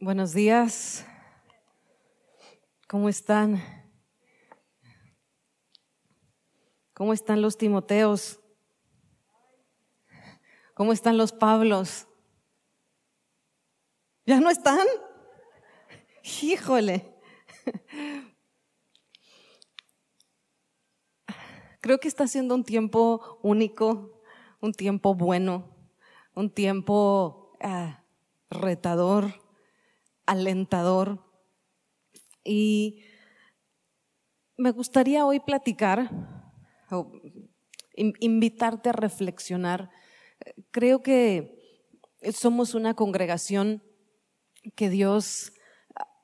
Buenos días. ¿Cómo están? ¿Cómo están los Timoteos? ¿Cómo están los Pablos? ¿Ya no están? Híjole. Creo que está siendo un tiempo único, un tiempo bueno, un tiempo ah, retador, alentador. Y me gustaría hoy platicar, o invitarte a reflexionar. Creo que somos una congregación que Dios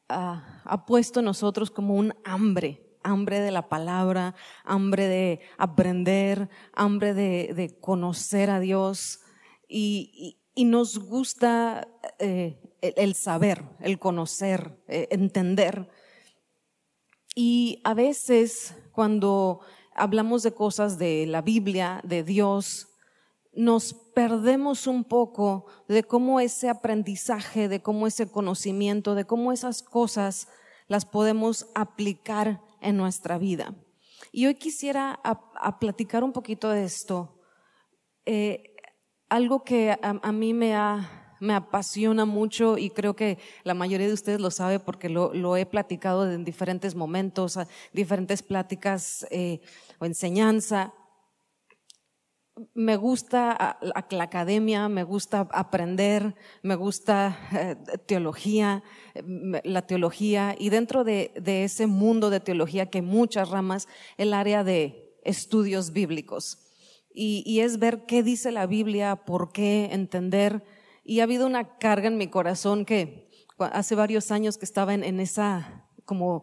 ha puesto en nosotros como un hambre hambre de la palabra, hambre de aprender, hambre de, conocer a Dios y, nos gusta eh, el, saber, el conocer, eh, entender. Y a veces cuando hablamos de cosas de la Biblia, de Dios, nos perdemos un poco de cómo ese aprendizaje, de cómo ese conocimiento, de cómo esas cosas las podemos aplicar en nuestra vida. Y hoy quisiera a, platicar un poquito de esto. Eh, algo que a, mí me, me apasiona mucho y creo que la mayoría de ustedes lo sabe porque lo, he platicado en diferentes momentos, diferentes pláticas eh, o enseñanza me gusta la academia, me gusta aprender, me gusta eh, teología, la teología, y dentro de, ese mundo de teología que hay muchas ramas, el área de estudios bíblicos. Y, es ver qué dice la Biblia, por qué, entender. Y ha habido una carga en mi corazón que hace varios años que estaba en esa como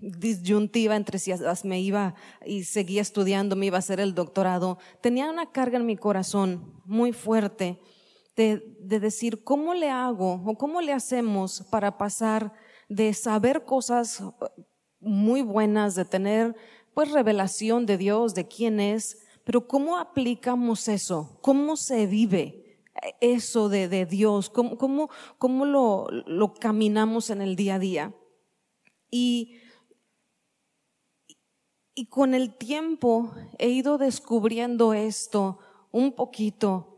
disyuntiva entre si me iba y seguía estudiando, me iba a hacer el doctorado, tenía una carga en mi corazón muy fuerte de, de decir, ¿cómo le hago o cómo le hacemos para pasar de saber cosas muy buenas, de tener pues revelación de Dios, de quién es, pero cómo aplicamos eso, cómo se vive eso de, de Dios, cómo, cómo, cómo lo, lo caminamos en el día a día. Y, y con el tiempo he ido descubriendo esto un poquito.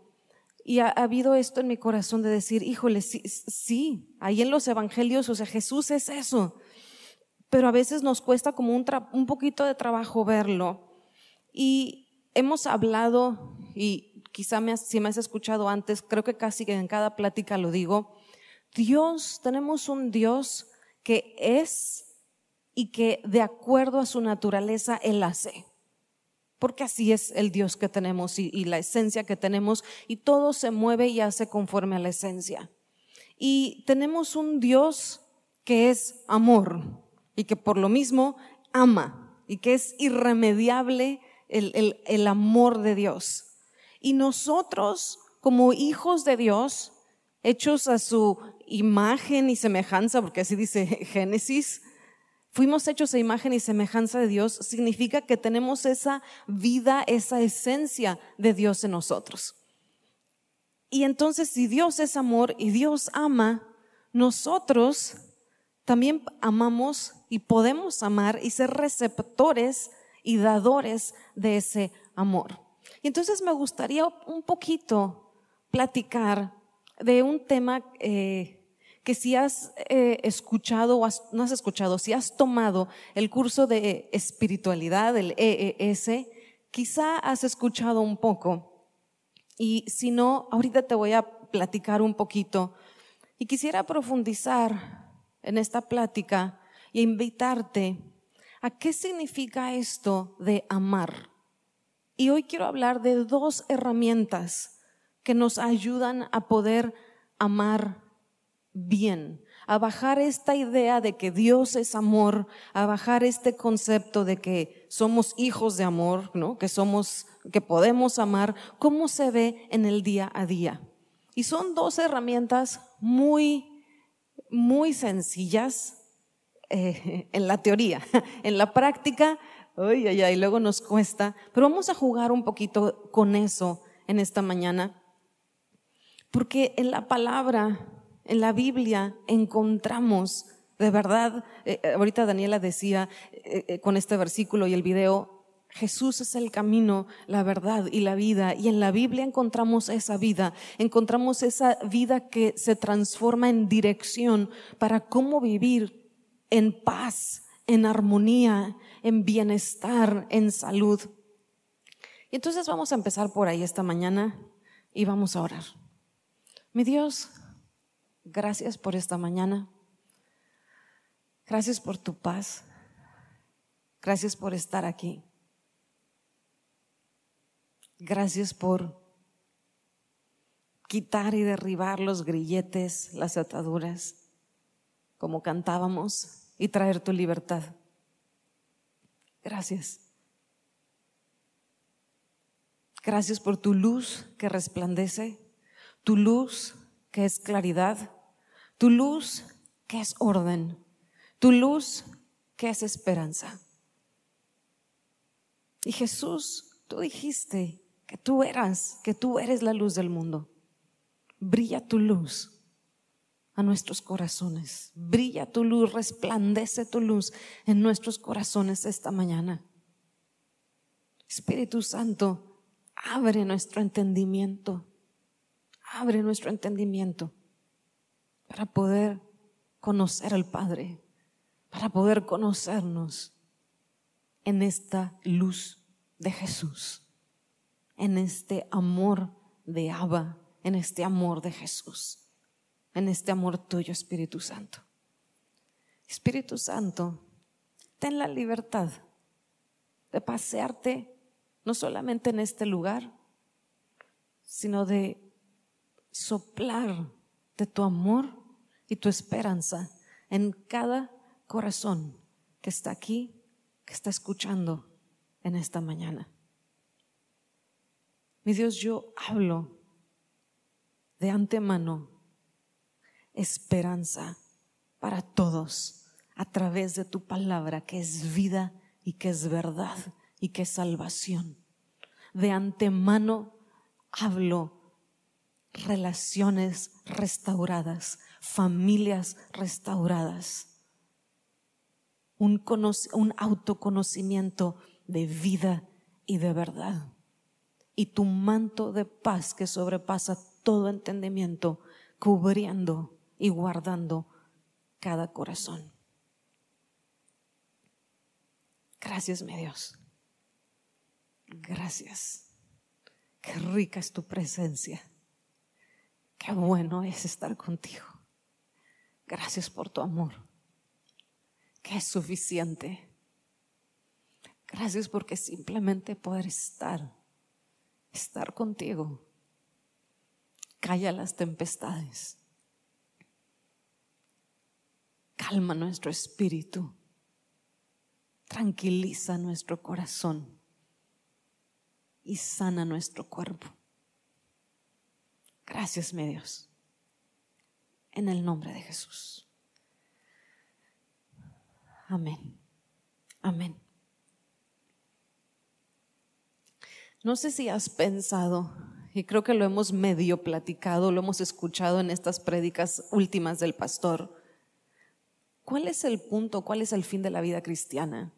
Y ha, habido esto en mi corazón de decir, híjole, sí, sí, ahí en los evangelios, o sea, Jesús es eso. Pero a veces nos cuesta como un, un poquito de trabajo verlo. Y hemos hablado, y quizá me si me has escuchado antes, creo que casi en cada plática lo digo, Dios, tenemos un Dios que es y que de acuerdo a su naturaleza Él hace. Porque así es el Dios que tenemos y, la esencia que tenemos y todo se mueve y hace conforme a la esencia. Y tenemos un Dios que es amor y que por lo mismo ama y que es irremediable el amor de Dios. Y nosotros como hijos de Dios, hechos a su imagen y semejanza, porque así dice Génesis, fuimos hechos a imagen y semejanza de Dios, significa que tenemos esa vida, esa esencia de Dios en nosotros. Y entonces si Dios es amor y Dios ama, nosotros también amamos y podemos amar y ser receptores y dadores de ese amor. Y entonces me gustaría un poquito platicar de un tema eh, que si has eh, escuchado o no has escuchado, si has tomado el curso de espiritualidad, el EES, quizá has escuchado un poco. Y si no, ahorita te voy a platicar un poquito. Y quisiera profundizar en esta plática e invitarte a qué significa esto de amar. Y hoy quiero hablar de dos herramientas que nos ayudan a poder amar bien, a bajar esta idea de que Dios es amor, a bajar este concepto de que somos hijos de amor, ¿no? Que somos, que podemos amar, cómo se ve en el día a día. Y son dos herramientas muy, muy sencillas eh, en la teoría. En la práctica, ay, ay, ay, luego nos cuesta, pero vamos a jugar un poquito con eso en esta mañana. Porque en la palabra en la Biblia encontramos de verdad, eh, eh, ahorita Daniela decía eh, con este versículo y el video, Jesús es el camino, la verdad y la vida. Y en la Biblia encontramos esa vida, encontramos esa vida que se transforma en dirección para cómo vivir en paz, en armonía, en bienestar, en salud. Y entonces vamos a empezar por ahí esta mañana y vamos a orar. Mi Dios, gracias por esta mañana. Gracias por tu paz. Gracias por estar aquí. Gracias por quitar y derribar los grilletes, las ataduras, como cantábamos, y traer tu libertad. Gracias. Gracias por tu luz que resplandece, tu luz que es claridad, tu luz que es orden, tu luz que es esperanza. Y Jesús, tú dijiste que tú eras, que tú eres la luz del mundo. Brilla tu luz a nuestros corazones. Brilla tu luz, resplandece tu luz en nuestros corazones esta mañana. Espíritu Santo, abre nuestro entendimiento. Abre nuestro entendimiento para poder conocer al Padre para poder conocernos en esta luz de Jesús, en este amor de Abba, en este amor de Jesús, en este amor tuyo, Espíritu Santo. Espíritu Santo, ten la libertad de pasearte no solamente en este lugar, sino de soplar de tu amor y tu esperanza en cada corazón que está aquí, que está escuchando en esta mañana. Mi Dios, yo hablo de antemano esperanza para todos a través de tu palabra que es vida y que es verdad y que es salvación. De antemano hablo relaciones restauradas, familias restauradas un, un autoconocimiento de vida y de verdad. Y tu manto de paz que sobrepasa todo entendimiento, cubriendo y guardando cada corazón. Gracias, mi Dios. Gracias. Qué rica es tu presencia. Qué bueno es estar contigo. Gracias por tu amor que es suficiente. Gracias porque simplemente poder estar, estar contigo. Calla las tempestades. Calma nuestro espíritu. Tranquiliza nuestro corazón y sana nuestro cuerpo. Gracias, mi Dios. En el nombre de Jesús. Amén. Amén. No sé si has pensado, y creo que lo hemos medio platicado, lo hemos escuchado en estas prédicas últimas del pastor. ¿Cuál es el punto, cuál es el fin de la vida cristiana?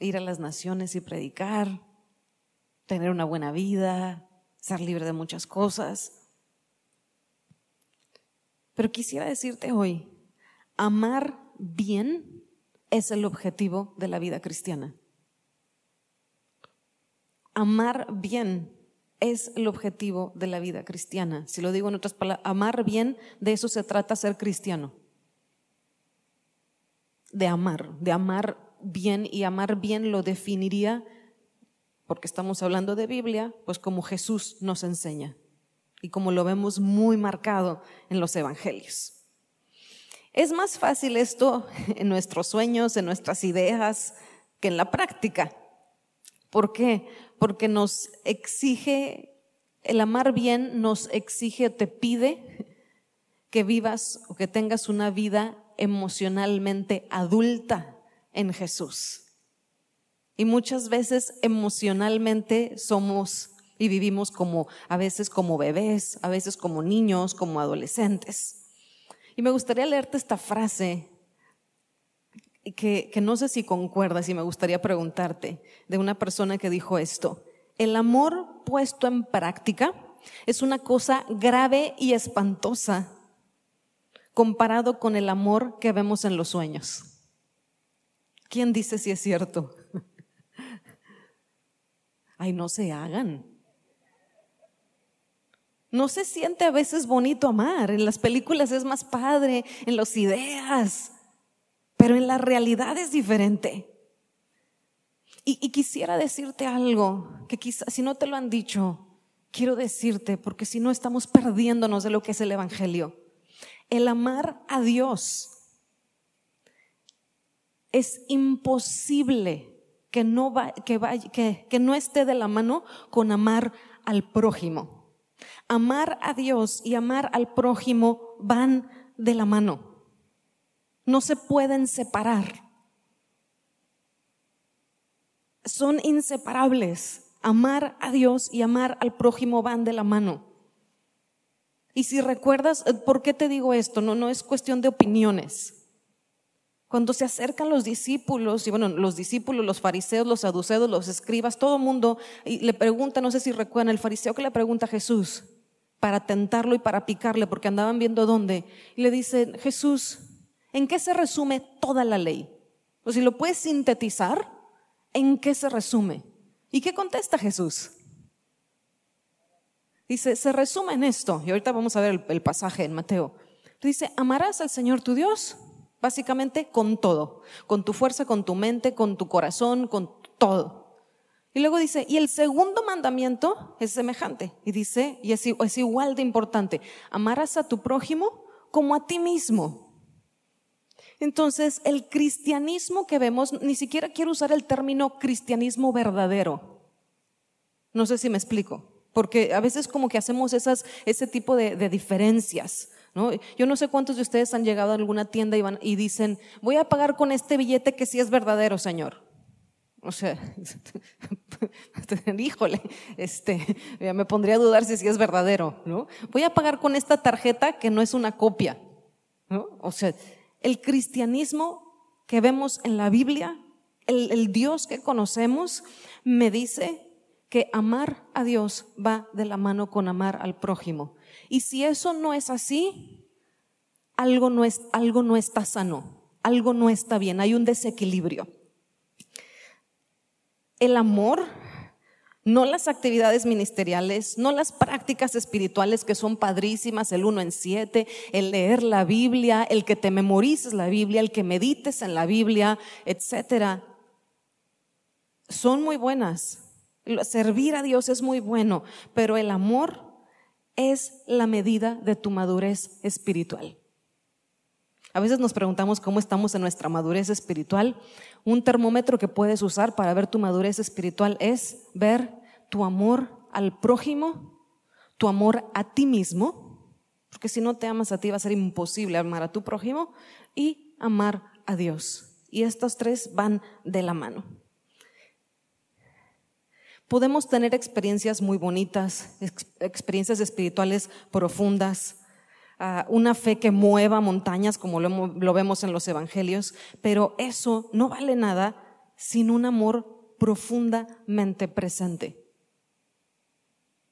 Ir a las naciones y predicar, tener una buena vida, ser libre de muchas cosas. Pero quisiera decirte hoy, amar bien es el objetivo de la vida cristiana. Amar bien es el objetivo de la vida cristiana. Si lo digo en otras palabras, amar bien, de eso se trata ser cristiano. De amar, de amar bien y amar bien lo definiría, porque estamos hablando de Biblia, pues como Jesús nos enseña y como lo vemos muy marcado en los evangelios. Es más fácil esto en nuestros sueños, en nuestras ideas, que en la práctica. ¿Por qué? Porque nos exige, el amar bien nos exige, te pide que vivas o que tengas una vida emocionalmente adulta en Jesús. Y muchas veces emocionalmente somos y vivimos como a veces como bebés, a veces como niños, como adolescentes. Y me gustaría leerte esta frase que, no sé si concuerdas y me gustaría preguntarte de una persona que dijo esto. El amor puesto en práctica es una cosa grave y espantosa comparado con el amor que vemos en los sueños. ¿Quién dice si es cierto? Ay, no se hagan. No se siente a veces bonito amar. En las películas es más padre, en las ideas, pero en la realidad es diferente. Y, quisiera decirte algo que quizás si no te lo han dicho, quiero decirte, porque si no estamos perdiéndonos de lo que es el Evangelio. El amar a Dios es imposible que no, que, que no esté de la mano con amar al prójimo. Amar a Dios y amar al prójimo van de la mano. No se pueden separar. Son inseparables. Amar a Dios y amar al prójimo van de la mano. Y si recuerdas, eh, ¿por qué te digo esto? No, no es cuestión de opiniones. Cuando se acercan los discípulos, y bueno, los discípulos, los fariseos, los saduceos, los escribas, todo el mundo, y le pregunta, no sé si recuerdan, el fariseo que le pregunta a Jesús para tentarlo y para picarle, porque andaban viendo dónde, y le dice, Jesús, ¿en qué se resume toda la ley? O si lo puedes sintetizar, ¿en qué se resume? ¿Y qué contesta Jesús? Dice, se resume en esto, y ahorita vamos a ver el, el pasaje en Mateo. Dice, amarás al Señor tu Dios Básicamente con todo, con tu fuerza, con tu mente, con tu corazón, con todo. Y luego dice, y el segundo mandamiento es semejante. Y dice, y es, es igual de importante, amarás a tu prójimo como a ti mismo. Entonces, el cristianismo que vemos, ni siquiera quiero usar el término cristianismo verdadero. No sé si me explico, porque a veces como que hacemos ese tipo de, diferencias. Yo no sé cuántos de ustedes han llegado a alguna tienda y, van, y dicen, voy a pagar con este billete que sí es verdadero, Señor. O sea, híjole, este, me pondría a dudar si sí es verdadero. Voy a pagar con esta tarjeta que no es una copia, O sea, el cristianismo que vemos en la Biblia, el, Dios que conocemos, me dice que amar a Dios va de la mano con amar al prójimo. Y si eso no es así, algo no, es, algo no está sano, algo no está bien, hay un desequilibrio. El amor, no las actividades ministeriales, no las prácticas espirituales que son padrísimas, el uno en siete, el leer la Biblia, el que te memorices la Biblia, el que medites en la Biblia, etcétera, son muy buenas. Servir a Dios es muy bueno, pero el amor es la medida de tu madurez espiritual. A veces nos preguntamos cómo estamos en nuestra madurez espiritual. Un termómetro que puedes usar para ver tu madurez espiritual es ver tu amor al prójimo, tu amor a ti mismo, porque si no te amas a ti va a ser imposible amar a tu prójimo y amar a Dios. Y estos tres van de la mano. Podemos tener experiencias muy bonitas, experiencias espirituales profundas, una fe que mueva montañas como lo, vemos en los evangelios, pero eso no vale nada sin un amor profundamente presente.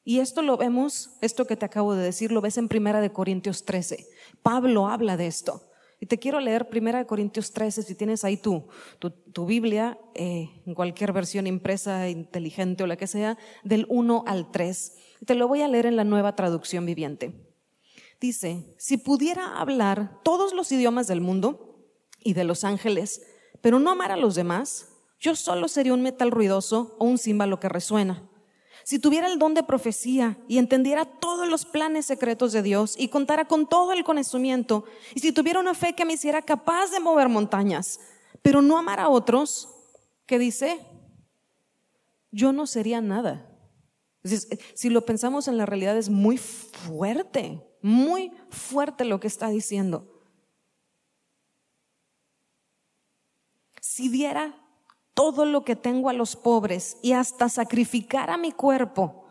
Y esto lo vemos, esto que te acabo de decir, lo ves en Primera de Corintios 13. Pablo habla de esto. Y te quiero leer 1 Corintios 13, si tienes ahí tu, tu, Biblia, eh, en cualquier versión impresa, inteligente o la que sea, del 1 al 3. Te lo voy a leer en la nueva traducción viviente. Dice, si pudiera hablar todos los idiomas del mundo y de los ángeles, pero no amar a los demás, yo solo sería un metal ruidoso o un címbalo que resuena si tuviera el don de profecía y entendiera todos los planes secretos de Dios y contara con todo el conocimiento, y si tuviera una fe que me hiciera capaz de mover montañas, pero no amar a otros, ¿qué dice? Yo no sería nada. si lo pensamos en la realidad es muy fuerte, muy fuerte lo que está diciendo. Si diera todo lo que tengo a los pobres y hasta sacrificar a mi cuerpo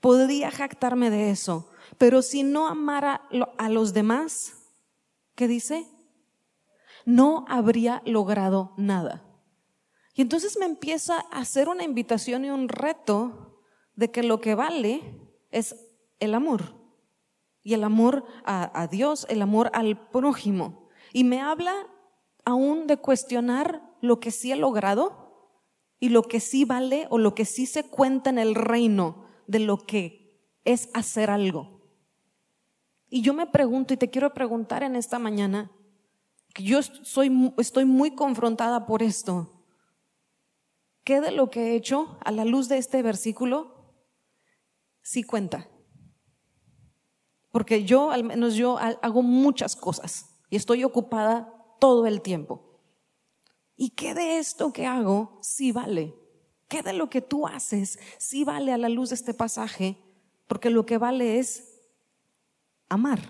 Podría jactarme de eso. Pero si no amara a los demás, ¿qué dice? No habría logrado nada. Y entonces me empieza a hacer una invitación y un reto de que lo que vale es el amor. Y el amor a, Dios, el amor al prójimo. Y me habla aún de cuestionar lo que sí he logrado y lo que sí vale o lo que sí se cuenta en el reino de lo que es hacer algo. Y yo me pregunto y te quiero preguntar en esta mañana, que yo soy, estoy muy confrontada por esto. ¿Qué de lo que he hecho a la luz de este versículo sí cuenta? Porque yo, al menos yo, hago muchas cosas y estoy ocupada todo el tiempo. ¿Y qué de esto que hago sí vale? ¿Qué de lo que tú haces sí vale a la luz de este pasaje? Porque lo que vale es amar.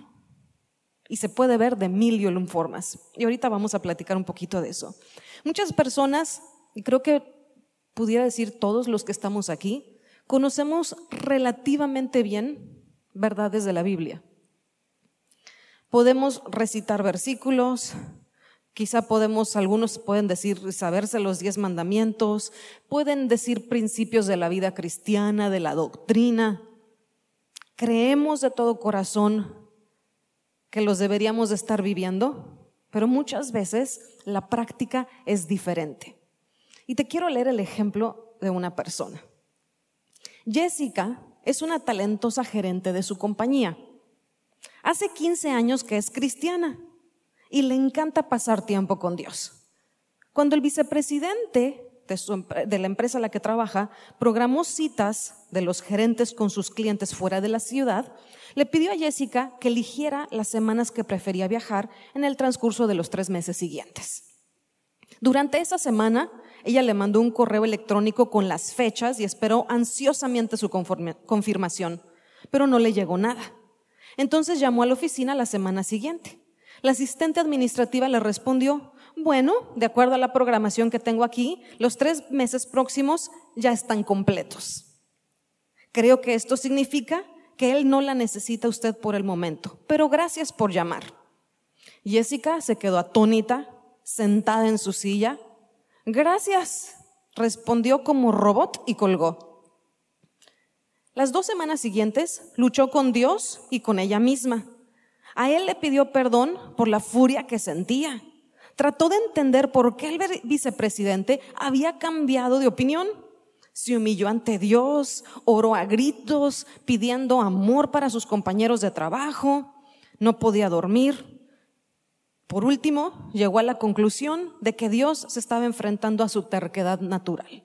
Y se puede ver de mil y un formas. Y ahorita vamos a platicar un poquito de eso. Muchas personas, y creo que pudiera decir todos los que estamos aquí, conocemos relativamente bien verdades de la Biblia. Podemos recitar versículos, quizá podemos, algunos pueden decir, saberse los diez mandamientos, pueden decir principios de la vida cristiana, de la doctrina, creemos de todo corazón que los deberíamos de estar viviendo, pero muchas veces la práctica es diferente. Y te quiero leer el ejemplo de una persona. Jessica es una talentosa gerente de su compañía. Hace 15 años que es cristiana y le encanta pasar tiempo con Dios. Cuando el vicepresidente de, la empresa a la que trabaja programó citas de los gerentes con sus clientes fuera de la ciudad, le pidió a Jessica que eligiera las semanas que prefería viajar en el transcurso de los tres meses siguientes. Durante esa semana, ella le mandó un correo electrónico con las fechas y esperó ansiosamente su confirmación, pero no le llegó nada. Entonces llamó a la oficina la semana siguiente. La asistente administrativa le respondió, bueno, de acuerdo a la programación que tengo aquí, los tres meses próximos ya están completos. Creo que esto significa que él no la necesita usted por el momento, pero gracias por llamar. Jessica se quedó atónita, sentada en su silla. Gracias, respondió como robot y colgó. Las dos semanas siguientes luchó con Dios y con ella misma. A él le pidió perdón por la furia que sentía trató de entender por qué el vicepresidente había cambiado de opinión. Se humilló ante Dios, oró a gritos, pidiendo amor para sus compañeros de trabajo, no podía dormir. Por último, llegó a la conclusión de que Dios se estaba enfrentando a su terquedad natural.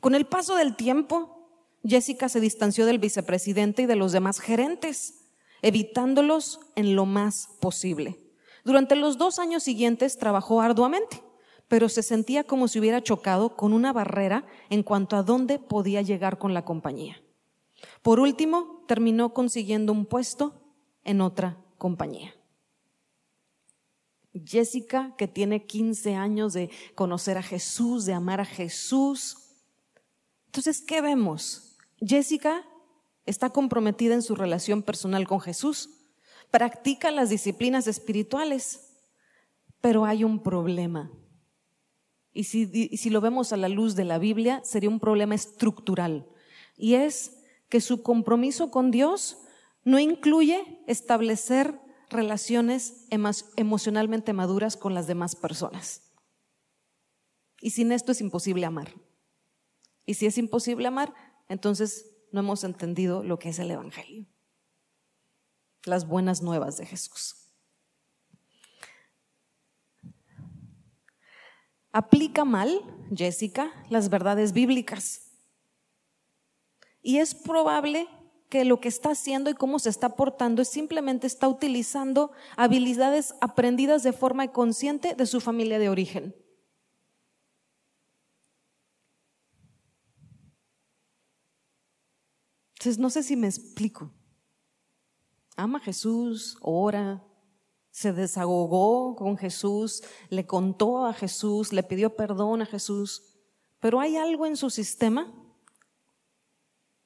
Con el paso del tiempo, Jessica se distanció del vicepresidente y de los demás gerentes, evitándolos en lo más posible. Durante los dos años siguientes trabajó arduamente, pero se sentía como si hubiera chocado con una barrera en cuanto a dónde podía llegar con la compañía. Por último, terminó consiguiendo un puesto en otra compañía. Jessica, que tiene 15 años de conocer a Jesús, de amar a Jesús. Entonces, ¿qué vemos? Jessica está comprometida en su relación personal con Jesús practica las disciplinas espirituales, pero hay un problema. Y si, si, lo vemos a la luz de la Biblia, sería un problema estructural. Y es que su compromiso con Dios no incluye establecer relaciones emocionalmente maduras con las demás personas. Y sin esto es imposible amar. Y si es imposible amar, entonces no hemos entendido lo que es el Evangelio las buenas nuevas de Jesús. Aplica mal, Jessica, las verdades bíblicas. Y es probable que lo que está haciendo y cómo se está portando es simplemente está utilizando habilidades aprendidas de forma inconsciente de su familia de origen. Entonces, no sé si me explico ama a Jesús, ora, se desahogó con Jesús, le contó a Jesús, le pidió perdón a Jesús, pero hay algo en su sistema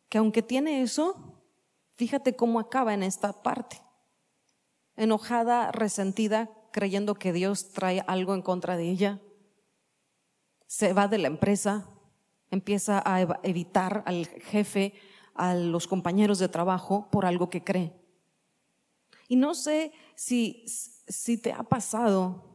que aunque tiene eso, fíjate cómo acaba en esta parte. Enojada, resentida, creyendo que Dios trae algo en contra de ella. Se va de la empresa, empieza a evitar al jefe, a los compañeros de trabajo por algo que cree. Y no sé si, si te ha pasado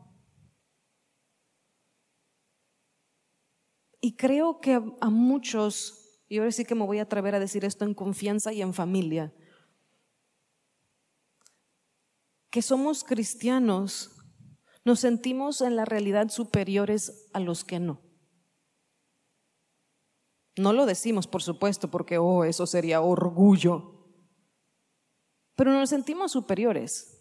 Y creo que a muchos, y ahora sí que me voy a atrever a decir esto en confianza y en familia, que somos cristianos, nos sentimos en la realidad superiores a los que no. No lo decimos, por supuesto, porque, oh, eso sería orgullo. Pero nos sentimos superiores.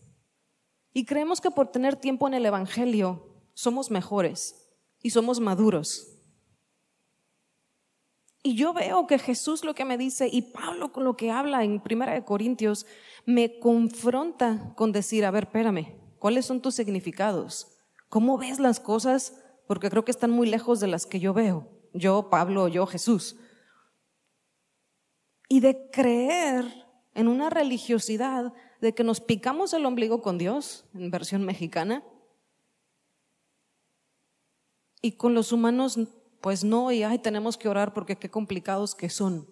Y creemos que por tener tiempo en el Evangelio somos mejores y somos maduros. Y yo veo que Jesús lo que me dice y Pablo con lo que habla en Primera de Corintios me confronta con decir, a ver, espérame, ¿cuáles son tus significados? ¿Cómo ves las cosas? Porque creo que están muy lejos de las que yo veo. Yo, Pablo, yo, Jesús. Y de creer en una religiosidad de que nos picamos el ombligo con Dios, en versión mexicana, y con los humanos pues no, y ay, tenemos que orar porque qué complicados que son.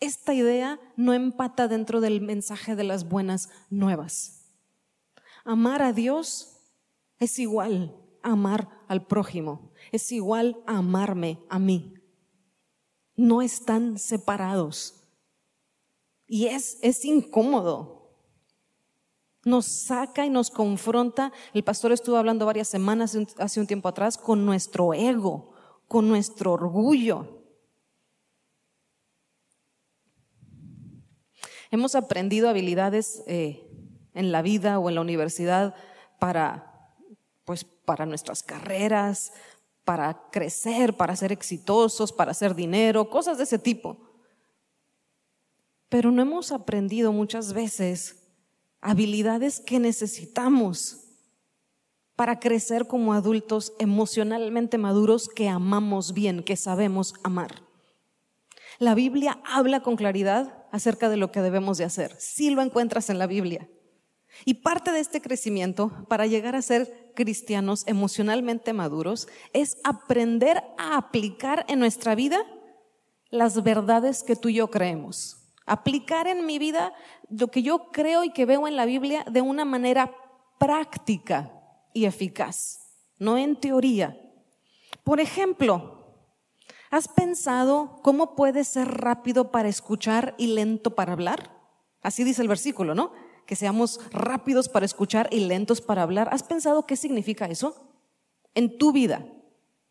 Esta idea no empata dentro del mensaje de las buenas nuevas. Amar a Dios es igual a amar al prójimo, es igual a amarme a mí. No están separados. Y es, es incómodo. Nos saca y nos confronta. El pastor estuvo hablando varias semanas hace un tiempo atrás con nuestro ego con nuestro orgullo. Hemos aprendido habilidades eh, en la vida o en la universidad para, pues, para nuestras carreras, para crecer, para ser exitosos, para hacer dinero, cosas de ese tipo. Pero no hemos aprendido muchas veces habilidades que necesitamos para crecer como adultos emocionalmente maduros que amamos bien, que sabemos amar. La Biblia habla con claridad acerca de lo que debemos de hacer. Sí lo encuentras en la Biblia. Y parte de este crecimiento para llegar a ser cristianos emocionalmente maduros es aprender a aplicar en nuestra vida las verdades que tú y yo creemos. Aplicar en mi vida lo que yo creo y que veo en la Biblia de una manera práctica y eficaz, no en teoría. Por ejemplo, ¿has pensado cómo puedes ser rápido para escuchar y lento para hablar? Así dice el versículo, ¿no? Que seamos rápidos para escuchar y lentos para hablar. ¿Has pensado qué significa eso? En tu vida,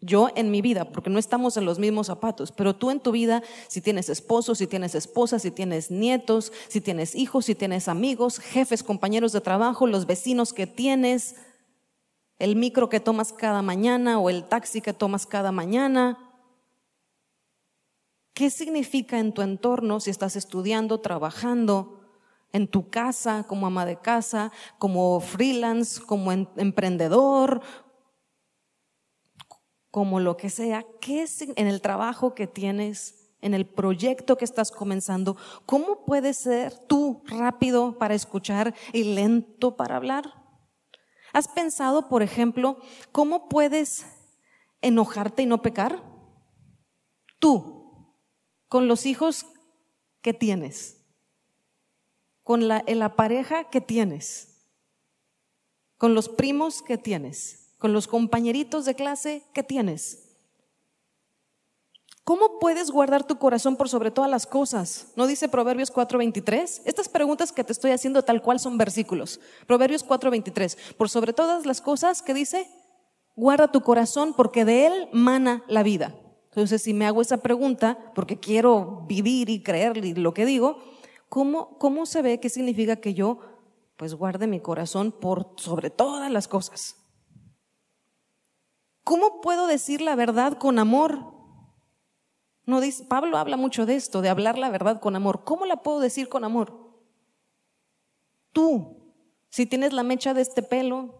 yo en mi vida, porque no estamos en los mismos zapatos, pero tú en tu vida, si tienes esposo, si tienes esposa, si tienes nietos, si tienes hijos, si tienes amigos, jefes, compañeros de trabajo, los vecinos que tienes, el micro que tomas cada mañana o el taxi que tomas cada mañana. ¿Qué significa en tu entorno si estás estudiando, trabajando, en tu casa, como ama de casa, como freelance, como emprendedor, como lo que sea? ¿Qué en el trabajo que tienes, en el proyecto que estás comenzando? ¿Cómo puedes ser tú rápido para escuchar y lento para hablar? ¿Has pensado, por ejemplo, cómo puedes enojarte y no pecar? Tú, con los hijos que tienes, con la, la pareja que tienes, con los primos que tienes, con los compañeritos de clase que tienes. ¿Cómo puedes guardar tu corazón por sobre todas las cosas? ¿No dice Proverbios 4:23? Estas preguntas que te estoy haciendo tal cual son versículos. Proverbios 4:23. Por sobre todas las cosas, ¿qué dice? Guarda tu corazón porque de él mana la vida. Entonces, si me hago esa pregunta, porque quiero vivir y creer lo que digo, ¿cómo, cómo se ve qué significa que yo pues guarde mi corazón por sobre todas las cosas? ¿Cómo puedo decir la verdad con amor? No Pablo habla mucho de esto, de hablar la verdad con amor. ¿Cómo la puedo decir con amor? Tú, si tienes la mecha de este pelo,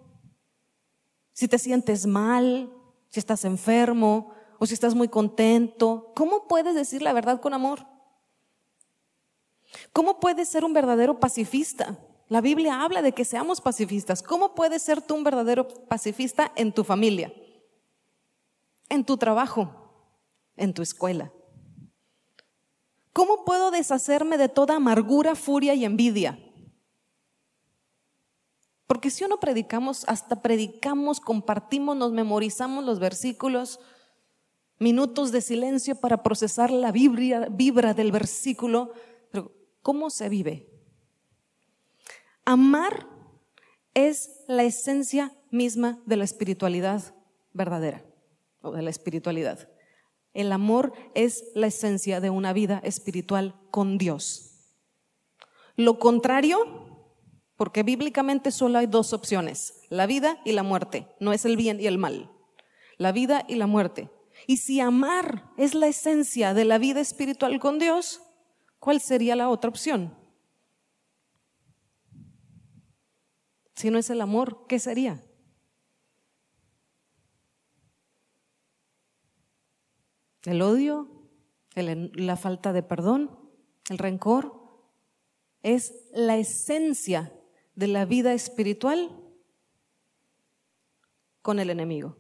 si te sientes mal, si estás enfermo o si estás muy contento, ¿cómo puedes decir la verdad con amor? ¿Cómo puedes ser un verdadero pacifista? La Biblia habla de que seamos pacifistas. ¿Cómo puedes ser tú un verdadero pacifista en tu familia, en tu trabajo, en tu escuela? ¿Cómo puedo deshacerme de toda amargura, furia y envidia? Porque si uno predicamos, hasta predicamos, compartimos, nos memorizamos los versículos, minutos de silencio para procesar la vibra, del versículo, pero ¿cómo se vive? Amar es la esencia misma de la espiritualidad verdadera o de la espiritualidad. El amor es la esencia de una vida espiritual con Dios. Lo contrario porque bíblicamente solo hay dos opciones, la vida y la muerte, no es el bien y el mal, la vida y la muerte. Y si amar es la esencia de la vida espiritual con Dios, ¿cuál sería la otra opción? Si no es el amor, ¿qué sería? El odio, la falta de perdón, el rencor, es la esencia de la vida espiritual con el enemigo,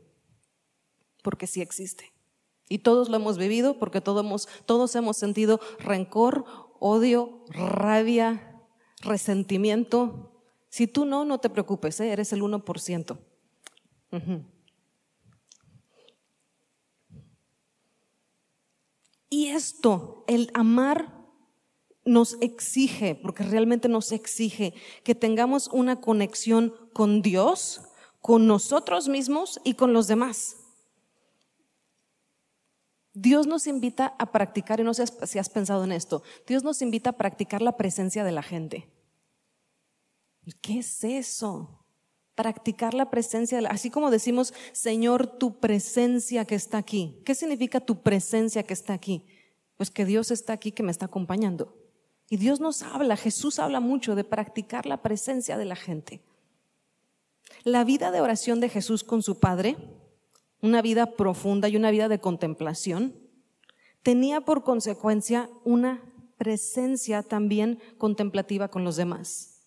porque sí existe. Y todos lo hemos vivido porque todos hemos, todos hemos sentido rencor, odio, rabia, resentimiento. Si tú no, no te preocupes, ¿eh? eres el 1%. Y esto, el amar nos exige, porque realmente nos exige que tengamos una conexión con Dios, con nosotros mismos y con los demás. Dios nos invita a practicar, y no sé si has pensado en esto, Dios nos invita a practicar la presencia de la gente. ¿Qué es eso? Practicar la presencia, así como decimos, Señor, tu presencia que está aquí. ¿Qué significa tu presencia que está aquí? Pues que Dios está aquí, que me está acompañando. Y Dios nos habla, Jesús habla mucho de practicar la presencia de la gente. La vida de oración de Jesús con su Padre, una vida profunda y una vida de contemplación, tenía por consecuencia una presencia también contemplativa con los demás.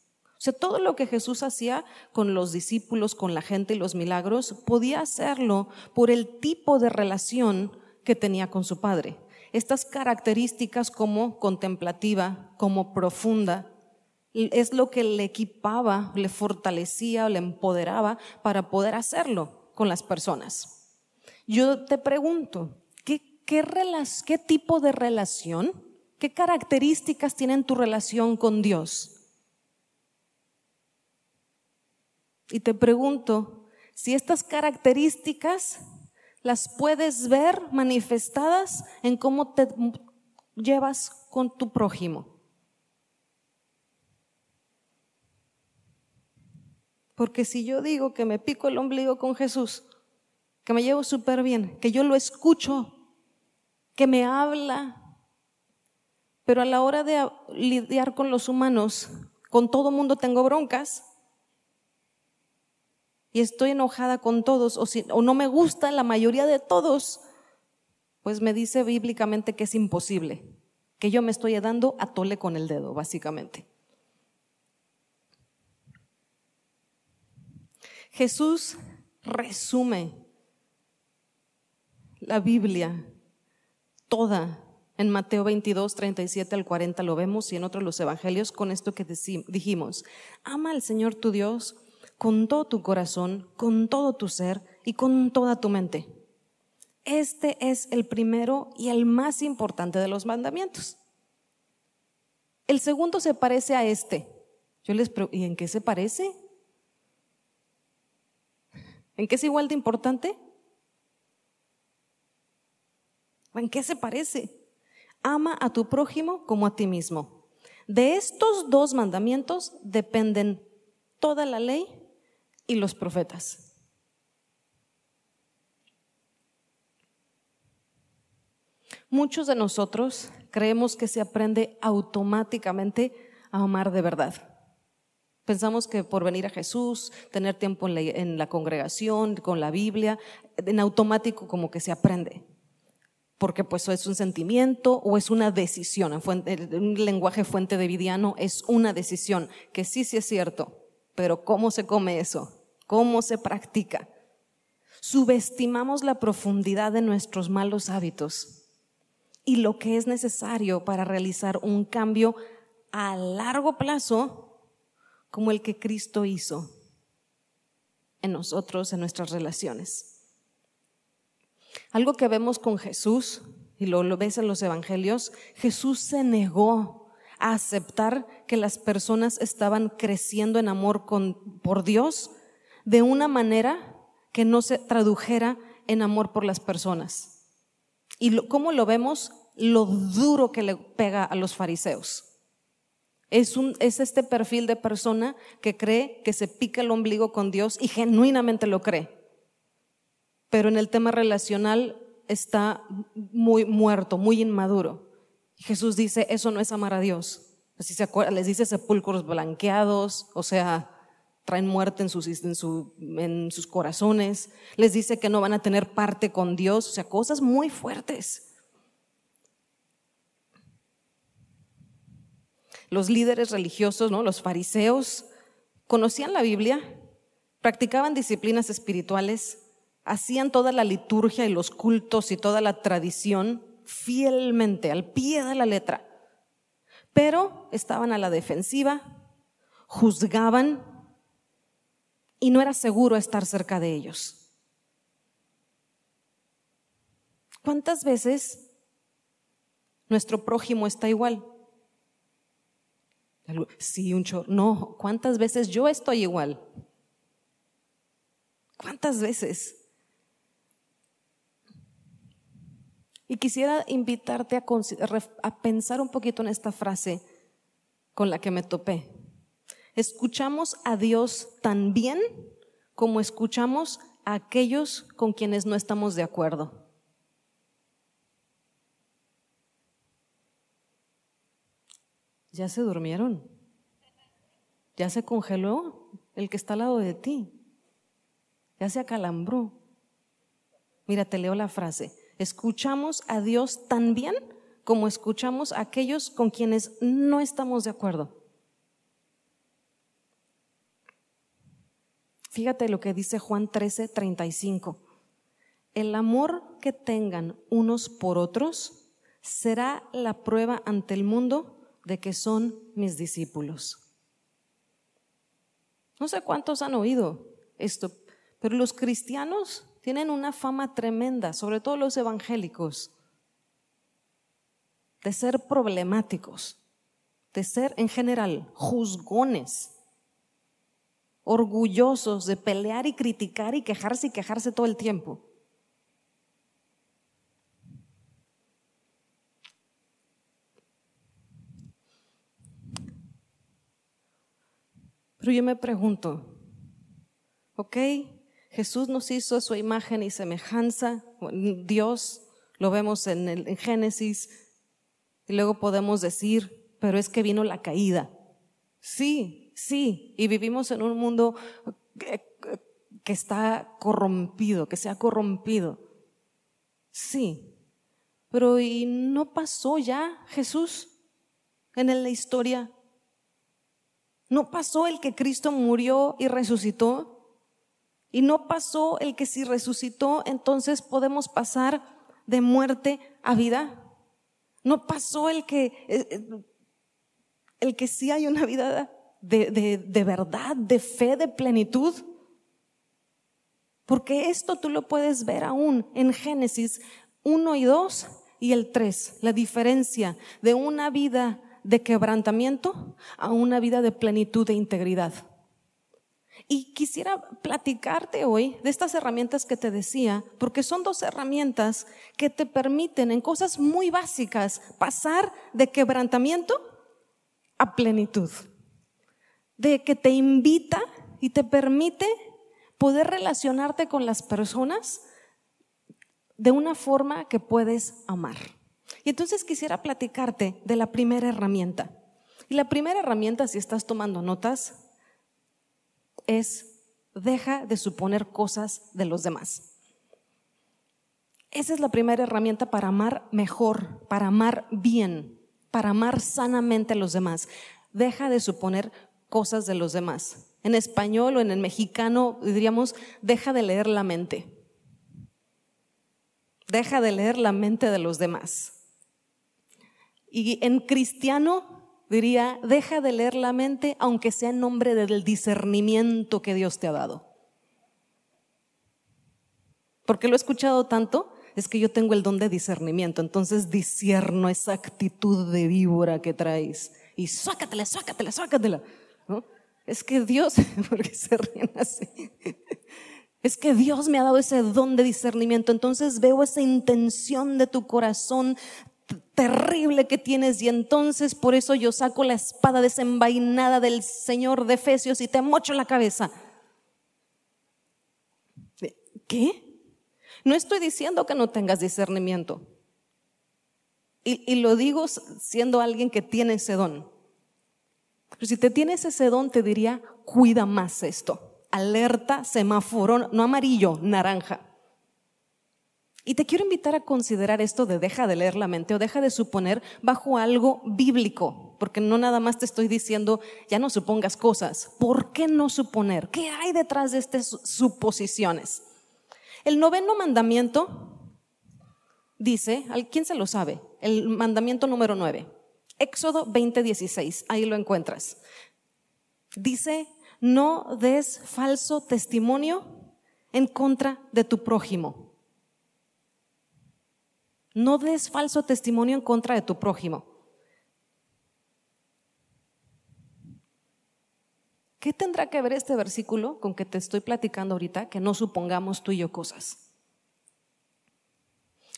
O sea, todo lo que Jesús hacía con los discípulos, con la gente y los milagros, podía hacerlo por el tipo de relación que tenía con su Padre estas características como contemplativa, como profunda, es lo que le equipaba, le fortalecía, le empoderaba para poder hacerlo con las personas. Yo te pregunto, ¿qué, qué, qué tipo de relación, qué características tiene tu relación con Dios? Y te pregunto si estas características las puedes ver manifestadas en cómo te llevas con tu prójimo. Porque si yo digo que me pico el ombligo con Jesús, que me llevo súper bien, que yo lo escucho, que me habla, pero a la hora de lidiar con los humanos, con todo mundo tengo broncas, y estoy enojada con todos o, o no me gusta la mayoría de todos, pues me dice bíblicamente que es imposible, que yo me estoy dando a tole con el dedo, básicamente. Jesús resume la Biblia toda en Mateo 22, 37 al 40 lo vemos y en otros los evangelios con esto que dijimos. Ama al Señor tu Dios con todo tu corazón, con todo tu ser y con toda tu mente. Este es el primero y el más importante de los mandamientos. El segundo se parece a este. Yo les pregunto, ¿y en qué se parece? ¿En qué es igual de importante? ¿En qué se parece? Ama a tu prójimo como a ti mismo. De estos dos mandamientos dependen toda la ley y los profetas. Muchos de nosotros creemos que se aprende automáticamente a amar de verdad. Pensamos que por venir a Jesús, tener tiempo en la, congregación, con la Biblia, en automático como que se aprende. porque pues es un sentimiento o es una decisión. Un lenguaje fuente de Vidiano es una decisión, que sí, sí es cierto, pero ¿cómo se come eso? ¿Cómo se practica? Subestimamos la profundidad de nuestros malos hábitos y lo que es necesario para realizar un cambio a largo plazo como el que Cristo hizo en nosotros, en nuestras relaciones. Algo que vemos con Jesús, y lo, ves en los evangelios, Jesús se negó a aceptar que las personas estaban creciendo en amor por Dios de una manera que no se tradujera en amor por las personas. ¿Y cómo lo vemos? Lo duro que le pega a los fariseos. Es, un, es este perfil de persona que cree que se pica el ombligo con Dios y genuinamente lo cree. Pero en el tema relacional está muy muerto, muy inmaduro. Jesús dice, eso no es amar a Dios. Se acuerda, les dice sepulcros blanqueados, o sea, traen muerte en sus, en, en sus corazones. Les dice que no van a tener parte con Dios, o sea, cosas muy fuertes. los líderes religiosos, ¿no? los fariseos, conocían la Biblia, practicaban disciplinas espirituales, hacían toda la liturgia y los cultos y toda la tradición fielmente, al pie de la letra, pero estaban a la defensiva, juzgaban y no era seguro estar cerca de ellos. ¿Cuántas veces nuestro prójimo está igual? Sí, un chorro. No, ¿cuántas veces yo estoy igual? ¿Cuántas veces? Y quisiera invitarte a, a, pensar un poquito en esta frase con la que me topé. Escuchamos a Dios tan bien como escuchamos a aquellos con quienes no estamos de acuerdo. ya se durmieron. Ya se congeló el que está al lado de ti. Ya se acalambró. Mira, te leo la frase. Escuchamos a Dios tan bien como escuchamos a aquellos con quienes no estamos de acuerdo. Fíjate lo que dice Juan 13, 35. El amor que tengan unos por otros será la prueba ante el mundo de que son mis discípulos. No sé cuántos han oído esto, pero los cristianos tienen una fama tremenda, sobre todo los evangélicos, de ser problemáticos, de ser en general juzgones, orgullosos de pelear y criticar y quejarse y quejarse todo el tiempo. Pero yo me pregunto, ok, Jesús nos hizo su imagen y semejanza, Dios, lo vemos en, el, Génesis, y luego podemos decir, pero es que vino la caída. Sí, sí, y vivimos en un mundo que, que está corrompido, que se ha corrompido. Sí, pero ¿y no pasó ya Jesús en la historia? ¿No pasó el que Cristo murió y resucitó? ¿Y no pasó el que si resucitó, entonces podemos pasar de muerte a vida? ¿No pasó el que, eh, eh, el que sí hay una vida de, de, de verdad, de fe, de plenitud? Porque esto tú lo puedes ver aún en Génesis 1 y 2 y el 3, la diferencia de una vida de quebrantamiento a una vida de plenitud e integridad. Y quisiera platicarte hoy de estas herramientas que te decía, porque son dos herramientas que te permiten en cosas muy básicas pasar de quebrantamiento a plenitud, de que te invita y te permite poder relacionarte con las personas de una forma que puedes amar. Y entonces quisiera platicarte de la primera herramienta. Y la primera herramienta, si estás tomando notas, es deja de suponer cosas de los demás. Esa es la primera herramienta para amar mejor, para amar bien, para amar sanamente a los demás. Deja de suponer cosas de los demás. En español o en el mexicano diríamos, deja de leer la mente. Deja de leer la mente de los demás. Y en cristiano diría, deja de leer la mente aunque sea en nombre del discernimiento que Dios te ha dado. Porque lo he escuchado tanto, es que yo tengo el don de discernimiento, entonces discierno esa actitud de víbora que traes y sácatela, sácatela, sácatela. Es que Dios, porque se ríen así, es que Dios me ha dado ese don de discernimiento, entonces veo esa intención de tu corazón terrible que tienes y entonces por eso yo saco la espada desenvainada del Señor de Efesios y te mocho la cabeza. ¿Qué? No estoy diciendo que no tengas discernimiento. Y, y, lo digo siendo alguien que tiene ese don. Pero si te tienes ese don, te diría, cuida más esto. Alerta, semáforo, no amarillo, naranja. Y te quiero invitar a considerar esto de deja de leer la mente o deja de suponer bajo algo bíblico, porque no nada más te estoy diciendo, ya no supongas cosas. ¿Por qué no suponer? ¿Qué hay detrás de estas suposiciones? El noveno mandamiento dice, ¿quién se lo sabe? El mandamiento número nueve. Éxodo 20:16, ahí lo encuentras. Dice, no des falso testimonio en contra de tu prójimo. No des falso testimonio en contra de tu prójimo. ¿Qué tendrá que ver este versículo con que te estoy platicando ahorita, que no supongamos tú y yo cosas?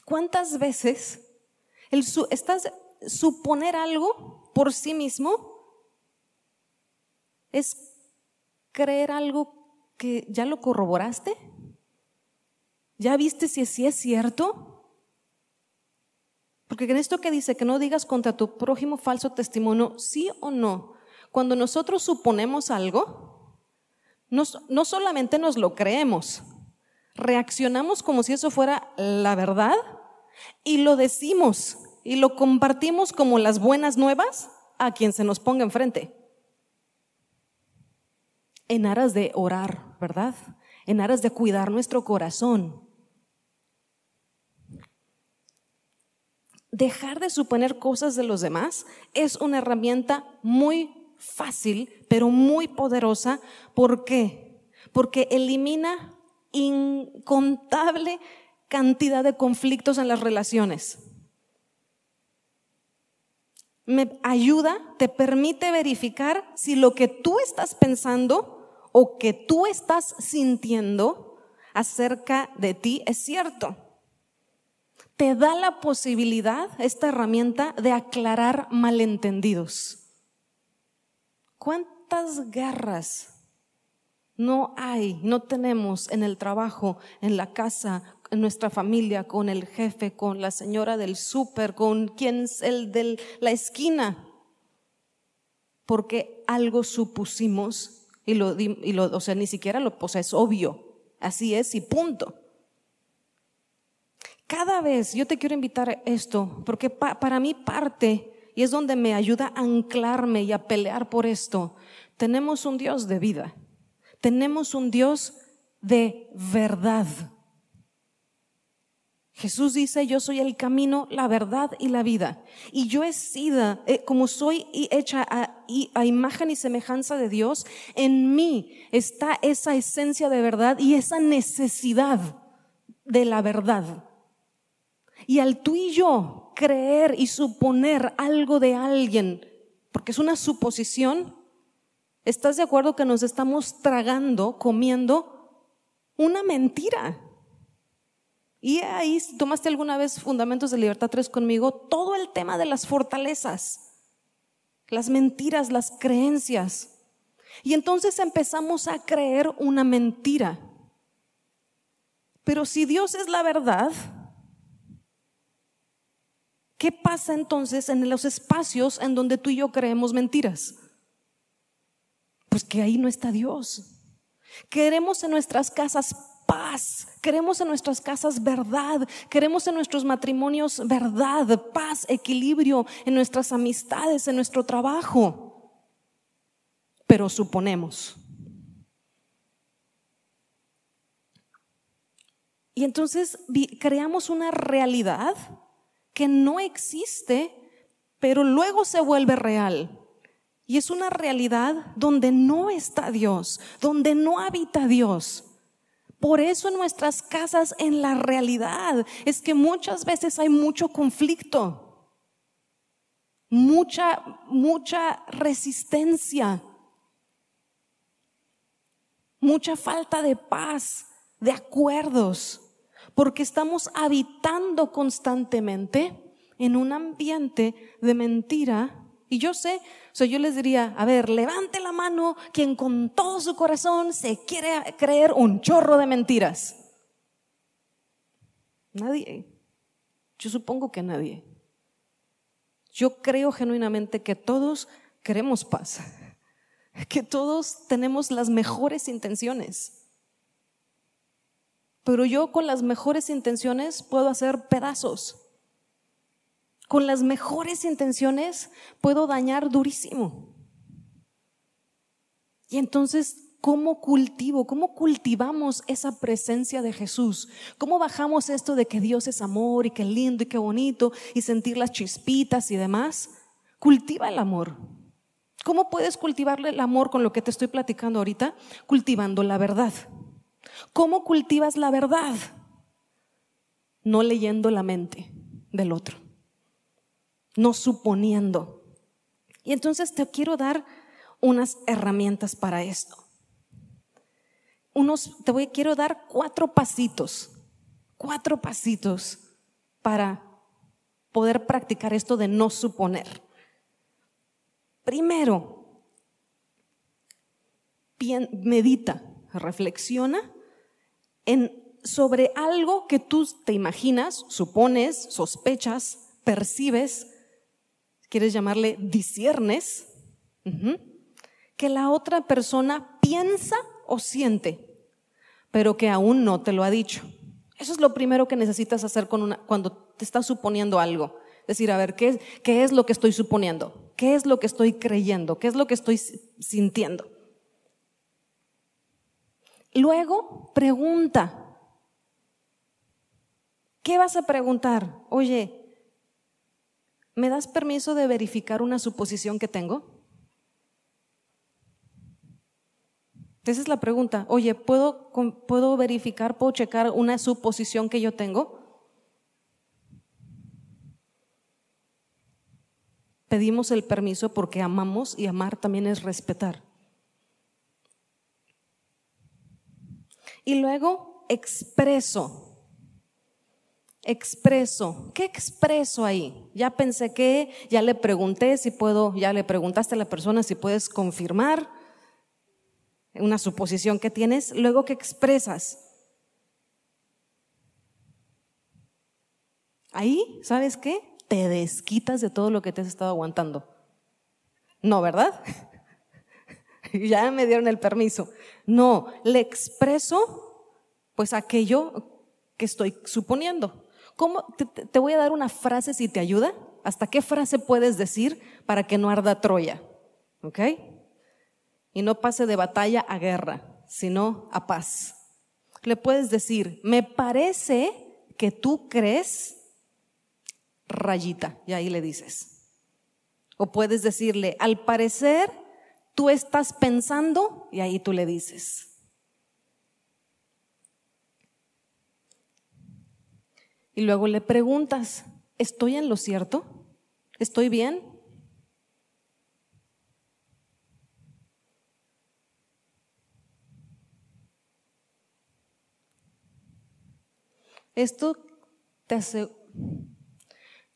¿Cuántas veces el estás suponer algo por sí mismo es creer algo que ya lo corroboraste? ¿Ya viste si así es cierto? Porque en esto que dice que no digas contra tu prójimo falso testimonio, sí o no, cuando nosotros suponemos algo, no, solamente nos lo creemos, reaccionamos como si eso fuera la verdad y lo decimos y lo compartimos como las buenas nuevas a quien se nos ponga enfrente. En aras de orar, ¿verdad? En aras de cuidar nuestro corazón. Dejar de suponer cosas de los demás es una herramienta muy fácil, pero muy poderosa. ¿Por qué? Porque elimina incontable cantidad de conflictos en las relaciones. Me ayuda, te permite verificar si lo que tú estás pensando o que tú estás sintiendo acerca de ti es cierto. Te da la posibilidad, esta herramienta, de aclarar malentendidos. ¿Cuántas guerras no hay, no tenemos en el trabajo, en la casa, en nuestra familia, con el jefe, con la señora del súper, con quien es el de la esquina? Porque algo supusimos y lo, y lo o sea, ni siquiera lo, o sea, es obvio, así es y punto. Cada vez yo te quiero invitar a esto, porque para mí parte y es donde me ayuda a anclarme y a pelear por esto. Tenemos un Dios de vida, tenemos un Dios de verdad. Jesús dice, yo soy el camino, la verdad y la vida. Y yo he sido, eh, como soy hecha a, a, imagen y semejanza de Dios, en mí está esa esencia de verdad y esa necesidad de la verdad. Y al tú y yo creer y suponer algo de alguien, porque es una suposición, ¿estás de acuerdo que nos estamos tragando, comiendo una mentira? Y ahí, tomaste alguna vez Fundamentos de Libertad 3 conmigo, todo el tema de las fortalezas, las mentiras, las creencias. Y entonces empezamos a creer una mentira. Pero si Dios es la verdad, ¿Qué pasa entonces en los espacios en donde tú y yo creemos mentiras? Pues que ahí no está Dios. Queremos en nuestras casas paz. Queremos en nuestras casas verdad. Queremos en nuestros matrimonios verdad, paz, equilibrio, en nuestras amistades, en nuestro trabajo. Pero suponemos. Y entonces creamos una realidad que no existe, pero luego se vuelve real. Y es una realidad donde no está Dios, donde no habita Dios. Por eso en nuestras casas, en la realidad, es que muchas veces hay mucho conflicto, mucha, mucha resistencia, mucha falta de paz, de acuerdos porque estamos habitando constantemente en un ambiente de mentira. Y yo sé, o sea, yo les diría, a ver, levante la mano quien con todo su corazón se quiere creer un chorro de mentiras. Nadie. Yo supongo que nadie. Yo creo genuinamente que todos queremos paz, que todos tenemos las mejores intenciones. Pero yo con las mejores intenciones puedo hacer pedazos. Con las mejores intenciones puedo dañar durísimo. Y entonces, ¿cómo cultivo? ¿Cómo cultivamos esa presencia de Jesús? ¿Cómo bajamos esto de que Dios es amor y qué lindo y qué bonito y sentir las chispitas y demás? Cultiva el amor. ¿Cómo puedes cultivarle el amor con lo que te estoy platicando ahorita? Cultivando la verdad. ¿Cómo cultivas la verdad? No leyendo la mente del otro, no suponiendo. Y entonces te quiero dar unas herramientas para esto. Unos, te voy, quiero dar cuatro pasitos, cuatro pasitos para poder practicar esto de no suponer. Primero, medita, reflexiona sobre algo que tú te imaginas, supones, sospechas, percibes, quieres llamarle disiernes, que la otra persona piensa o siente, pero que aún no te lo ha dicho. Eso es lo primero que necesitas hacer cuando te estás suponiendo algo. Decir, a ver, ¿qué, ¿qué es lo que estoy suponiendo? ¿Qué es lo que estoy creyendo? ¿Qué es lo que estoy sintiendo? Luego pregunta. ¿Qué vas a preguntar? Oye, ¿me das permiso de verificar una suposición que tengo? Esa es la pregunta. Oye, ¿puedo, ¿puedo verificar, puedo checar una suposición que yo tengo? Pedimos el permiso porque amamos y amar también es respetar. Y luego expreso. Expreso. ¿Qué expreso ahí? Ya pensé que, ya le pregunté si puedo, ya le preguntaste a la persona si puedes confirmar una suposición que tienes. Luego, ¿qué expresas? Ahí, ¿sabes qué? Te desquitas de todo lo que te has estado aguantando. No, ¿verdad? ya me dieron el permiso. No, le expreso pues aquello que estoy suponiendo. ¿Cómo? Te, voy a dar una frase si te ayuda. ¿Hasta qué frase puedes decir para que no arda Troya? ¿Ok? Y no pase de batalla a guerra, sino a paz. Le puedes decir, me parece que tú crees rayita, y ahí le dices. O puedes decirle, al parecer tú estás pensando y ahí tú le dices. Y luego le preguntas, ¿estoy en lo cierto? ¿Estoy bien? Esto te hace...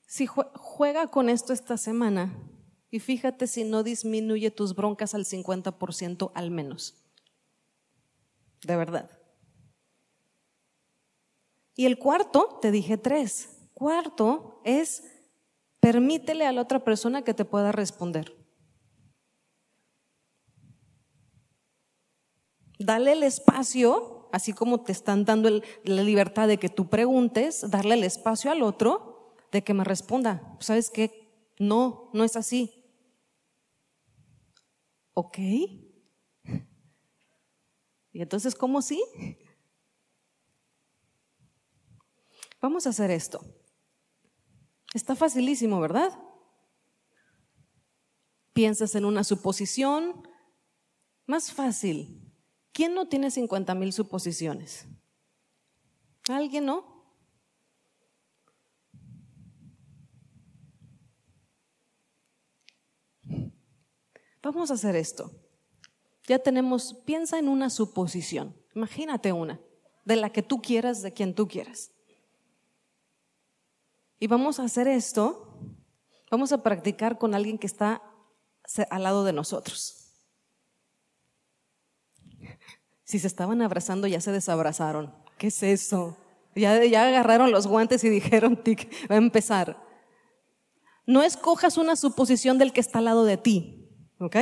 Si juega con esto esta semana, y fíjate si no disminuye tus broncas al 50% al menos. De verdad. Y el cuarto, te dije tres. Cuarto es permítele a la otra persona que te pueda responder. Dale el espacio así como te están dando la libertad de que tú preguntes, darle el espacio al otro de que me responda. ¿Sabes qué? No, no es así. ¿Ok? Y entonces, ¿cómo sí? Vamos a hacer esto. Está facilísimo, ¿verdad? Piensas en una suposición. Más fácil. ¿Quién no tiene 50 mil suposiciones? ¿Alguien no? Vamos a hacer esto. Ya tenemos, piensa en una suposición. Imagínate una, de la que tú quieras, de quien tú quieras. Y vamos a hacer esto, vamos a practicar con alguien que está al lado de nosotros. Si se estaban abrazando, ya se desabrazaron. ¿Qué es eso? Ya, ya agarraron los guantes y dijeron, tic, va a empezar. No escojas una suposición del que está al lado de ti, ¿ok?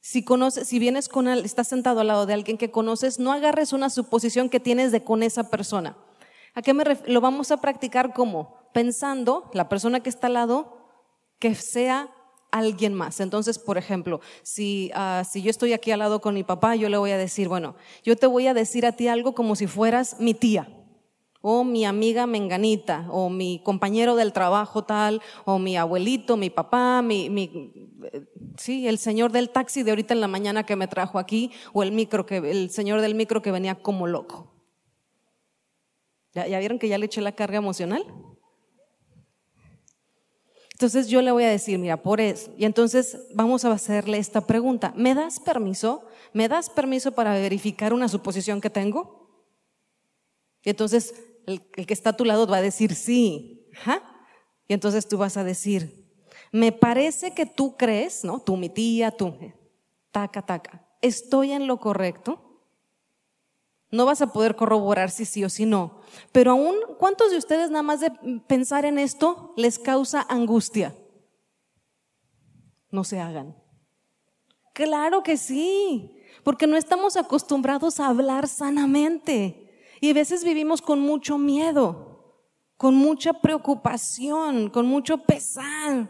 Si conoces, si vienes con estás sentado al lado de alguien que conoces, no agarres una suposición que tienes de con esa persona. ¿A qué me Lo vamos a practicar como pensando la persona que está al lado que sea alguien más. Entonces, por ejemplo, si, ah, si yo estoy aquí al lado con mi papá, yo le voy a decir, bueno, yo te voy a decir a ti algo como si fueras mi tía, o mi amiga menganita, o mi compañero del trabajo tal, o mi abuelito, mi papá, mi, mi, sí, el señor del taxi de ahorita en la mañana que me trajo aquí, o el micro que, el señor del micro que venía como loco. ¿Ya, ¿Ya vieron que ya le eché la carga emocional? Entonces yo le voy a decir, mira, por eso. Y entonces vamos a hacerle esta pregunta. ¿Me das permiso? ¿Me das permiso para verificar una suposición que tengo? Y entonces el, que está a tu lado va a decir sí. Y entonces tú vas a decir, me parece que tú crees, ¿no? Tú, mi tía, tú, taca, taca. ¿Estoy en lo correcto? No vas a poder corroborar si sí o si no. Pero aún, ¿cuántos de ustedes nada más de pensar en esto les causa angustia? No se hagan. Claro que sí, porque no estamos acostumbrados a hablar sanamente. Y a veces vivimos con mucho miedo, con mucha preocupación, con mucho pesar.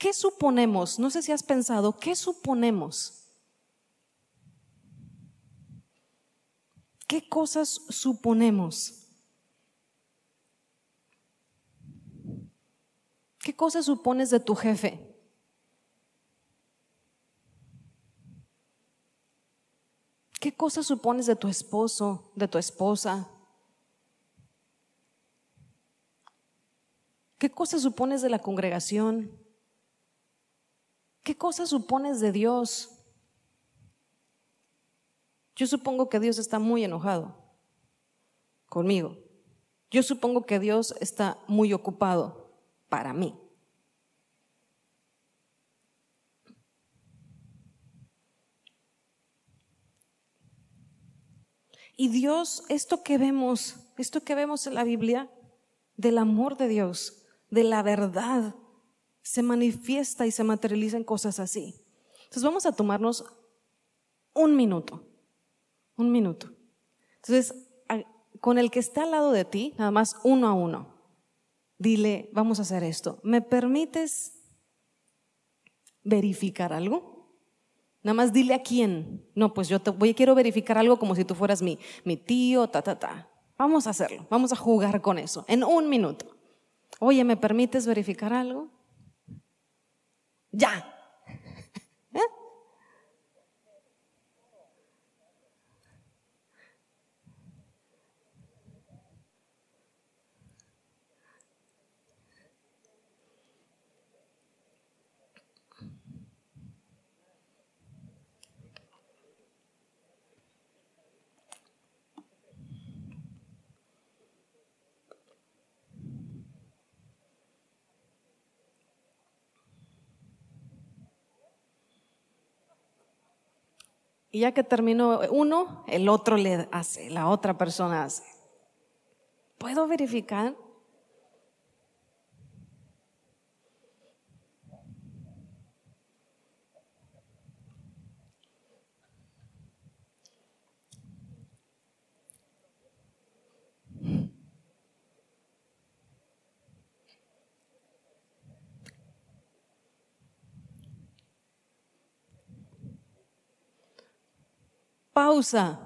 ¿Qué suponemos? No sé si has pensado, ¿qué suponemos? ¿Qué cosas suponemos? ¿Qué cosas supones de tu jefe? ¿Qué cosas supones de tu esposo, de tu esposa? ¿Qué cosas supones de la congregación? ¿Qué cosas supones de Dios? Yo supongo que Dios está muy enojado conmigo. Yo supongo que Dios está muy ocupado para mí. Y Dios, esto que vemos, esto que vemos en la Biblia, del amor de Dios, de la verdad, se manifiesta y se materializa en cosas así. Entonces vamos a tomarnos un minuto, un minuto. Entonces, con el que está al lado de ti, nada más uno a uno, dile, vamos a hacer esto. ¿Me permites verificar algo? Nada más dile a quién. No, pues yo voy, quiero verificar algo como si tú fueras mi, mi tío, ta, ta, ta. Vamos a hacerlo, vamos a jugar con eso en un minuto. Oye, ¿me permites verificar algo? Ya. Y ya que terminó uno, el otro le hace, la otra persona hace. ¿Puedo verificar? Pausa.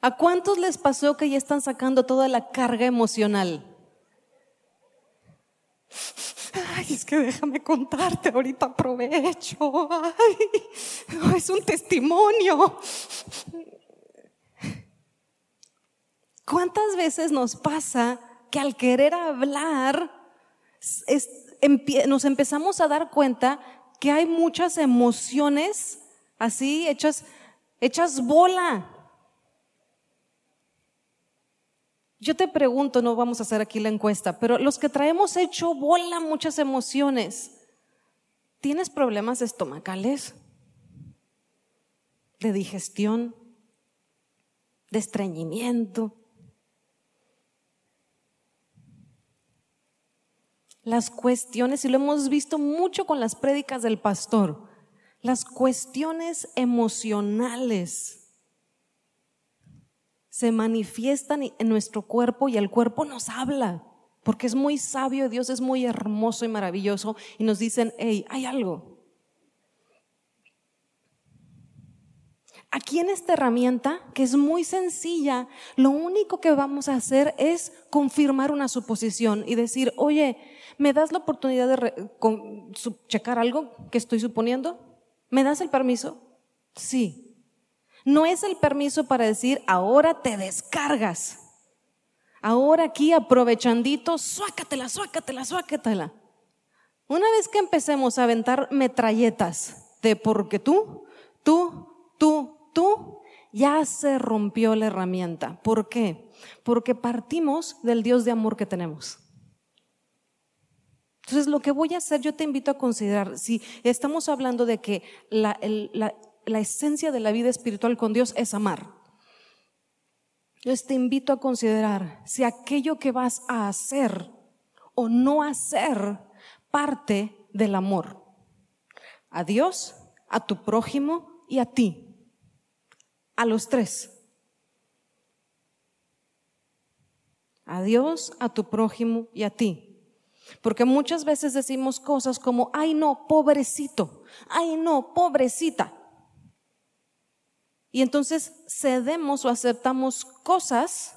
¿A cuántos les pasó que ya están sacando toda la carga emocional? Ay, es que déjame contarte, ahorita aprovecho. Ay, es un testimonio. ¿Cuántas veces nos pasa que al querer hablar nos empezamos a dar cuenta que hay muchas emociones así hechas, hechas bola? Yo te pregunto, no vamos a hacer aquí la encuesta, pero los que traemos hecho bola muchas emociones, ¿tienes problemas estomacales? ¿De digestión? ¿De estreñimiento? Las cuestiones, y lo hemos visto mucho con las prédicas del pastor, las cuestiones emocionales se manifiestan en nuestro cuerpo y el cuerpo nos habla, porque es muy sabio, Dios es muy hermoso y maravilloso y nos dicen, hey, hay algo. Aquí en esta herramienta, que es muy sencilla, lo único que vamos a hacer es confirmar una suposición y decir, oye, ¿me das la oportunidad de checar algo que estoy suponiendo? ¿Me das el permiso? Sí. No es el permiso para decir, ahora te descargas. Ahora aquí aprovechandito, suácatela, suácatela, suácatela. Una vez que empecemos a aventar metralletas de porque tú, tú, tú, tú, ya se rompió la herramienta. ¿Por qué? Porque partimos del Dios de amor que tenemos. Entonces, lo que voy a hacer, yo te invito a considerar, si estamos hablando de que la, la, esencia de la vida espiritual con Dios es amar. Yo te invito a considerar si aquello que vas a hacer o no hacer parte del amor. A Dios, a tu prójimo y a ti. A los tres. A Dios, a tu prójimo y a ti. Porque muchas veces decimos cosas como, ay no, pobrecito, ay no, pobrecita. Y entonces cedemos o aceptamos cosas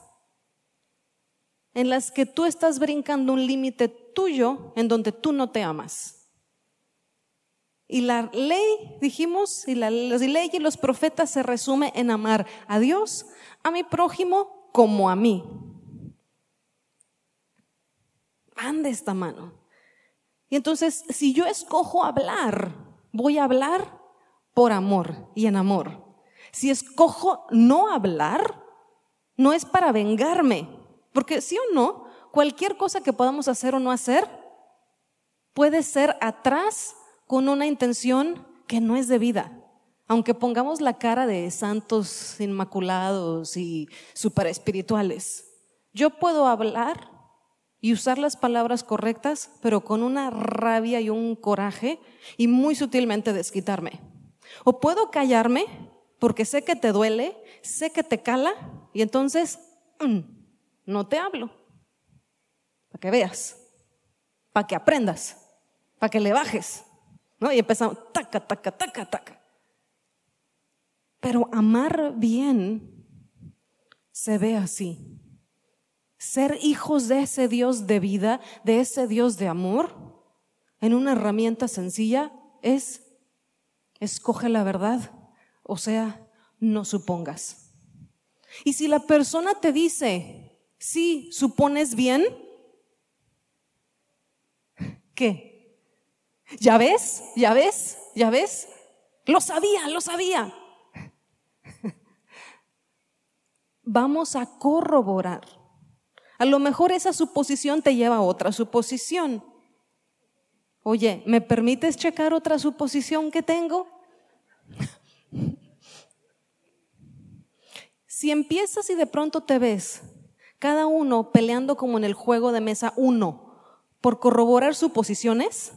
en las que tú estás brincando un límite tuyo en donde tú no te amas. Y la ley, dijimos, y la, ley y los profetas se resume en amar a Dios, a mi prójimo como a mí. Van de esta mano. Y entonces, si yo escojo hablar, voy a hablar por amor y en amor. Si escojo no hablar, no es para vengarme, porque sí o no, cualquier cosa que podamos hacer o no hacer puede ser atrás con una intención que no es debida. Aunque pongamos la cara de santos inmaculados y super espirituales, yo puedo hablar y usar las palabras correctas, pero con una rabia y un coraje y muy sutilmente desquitarme. O puedo callarme porque sé que te duele, sé que te cala y entonces mm, no te hablo. Para que veas, para que aprendas, para que le bajes. ¿no? Y empezamos, taca, taca, taca, taca. Pero amar bien se ve así. Ser hijos de ese Dios de vida, de ese Dios de amor, en una herramienta sencilla es, escoge la verdad o sea, no supongas. Y si la persona te dice, sí, supones bien, ¿qué? ¿Ya ves? ¿Ya ves? ¿Ya ves? Lo sabía, lo sabía. Vamos a corroborar. A lo mejor esa suposición te lleva a otra suposición. Oye, ¿me permites checar otra suposición que tengo? Si empiezas y de pronto te ves cada uno peleando como en el juego de mesa uno por corroborar suposiciones,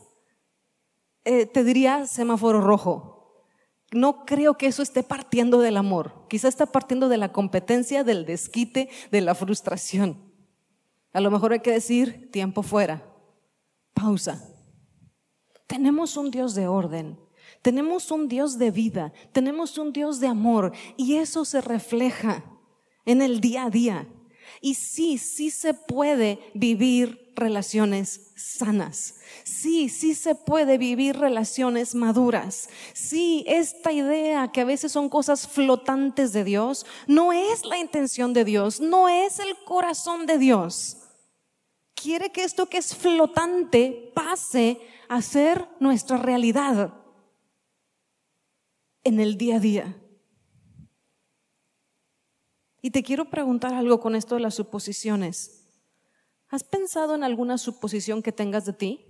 eh, te diría semáforo rojo. No creo que eso esté partiendo del amor. Quizá está partiendo de la competencia, del desquite, de la frustración. A lo mejor hay que decir tiempo fuera. Pausa. Tenemos un Dios de orden. Tenemos un Dios de vida, tenemos un Dios de amor y eso se refleja en el día a día. Y sí, sí se puede vivir relaciones sanas. Sí, sí se puede vivir relaciones maduras. Sí, esta idea que a veces son cosas flotantes de Dios, no es la intención de Dios, no es el corazón de Dios. Quiere que esto que es flotante pase a ser nuestra realidad en el día a día. Y te quiero preguntar algo con esto de las suposiciones. ¿Has pensado en alguna suposición que tengas de ti?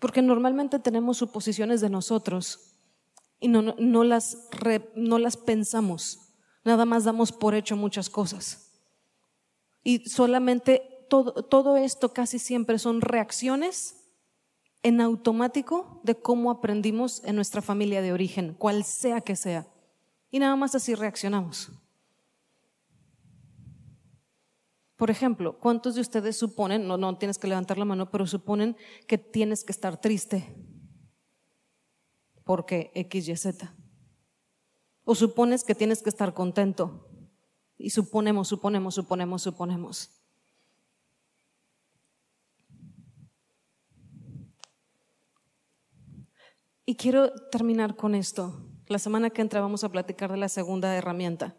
Porque normalmente tenemos suposiciones de nosotros y no, las, no las pensamos, nada más damos por hecho muchas cosas. Y solamente todo, todo esto casi siempre son reacciones en automático de cómo aprendimos en nuestra familia de origen, cual sea que sea. Y nada más así reaccionamos. Por ejemplo, ¿cuántos de ustedes suponen, no, no tienes que levantar la mano, pero suponen que tienes que estar triste porque X, Y, Z? ¿O supones que tienes que estar contento? Y suponemos, suponemos, suponemos, suponemos. Y quiero terminar con esto. La semana que entra vamos a platicar de la segunda herramienta.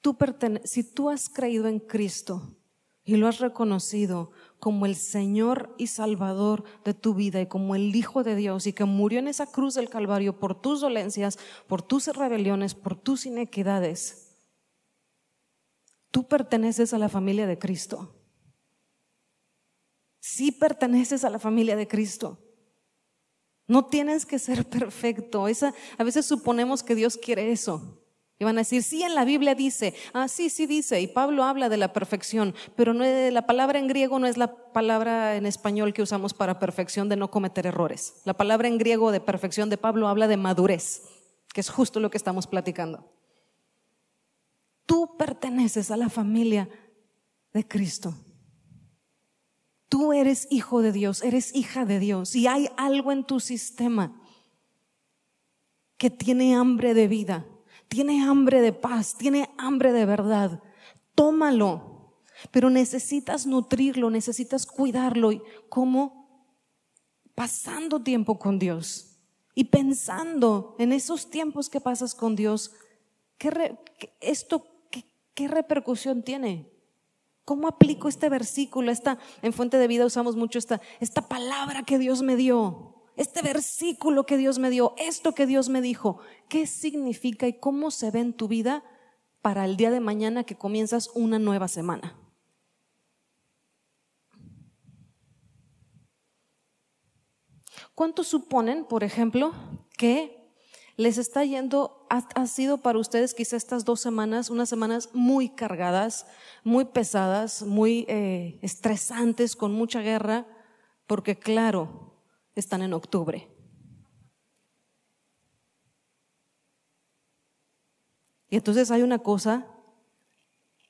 Tú si tú has creído en Cristo y lo has reconocido como el Señor y Salvador de tu vida y como el Hijo de Dios y que murió en esa cruz del Calvario por tus dolencias, por tus rebeliones, por tus inequidades, tú perteneces a la familia de Cristo si perteneces a la familia de Cristo. No tienes que ser perfecto. Esa, a veces suponemos que Dios quiere eso. Y van a decir, sí, en la Biblia dice, ah, sí, sí dice, y Pablo habla de la perfección, pero no, la palabra en griego no es la palabra en español que usamos para perfección de no cometer errores. La palabra en griego de perfección de Pablo habla de madurez, que es justo lo que estamos platicando. Tú perteneces a la familia de Cristo. Tú eres hijo de Dios, eres hija de Dios y hay algo en tu sistema que tiene hambre de vida, tiene hambre de paz, tiene hambre de verdad. Tómalo, pero necesitas nutrirlo, necesitas cuidarlo. ¿Y cómo? Pasando tiempo con Dios y pensando en esos tiempos que pasas con Dios, ¿qué esto qué repercusión tiene? ¿Cómo aplico este versículo? Esta, en Fuente de Vida usamos mucho esta, esta palabra que Dios me dio, este versículo que Dios me dio, esto que Dios me dijo. ¿Qué significa y cómo se ve en tu vida para el día de mañana que comienzas una nueva semana? ¿Cuántos suponen, por ejemplo, que les está yendo, ha, sido para ustedes quizá estas dos semanas, unas semanas muy cargadas, muy pesadas, muy eh, estresantes, con mucha guerra, porque claro, están en octubre. Y entonces hay una cosa,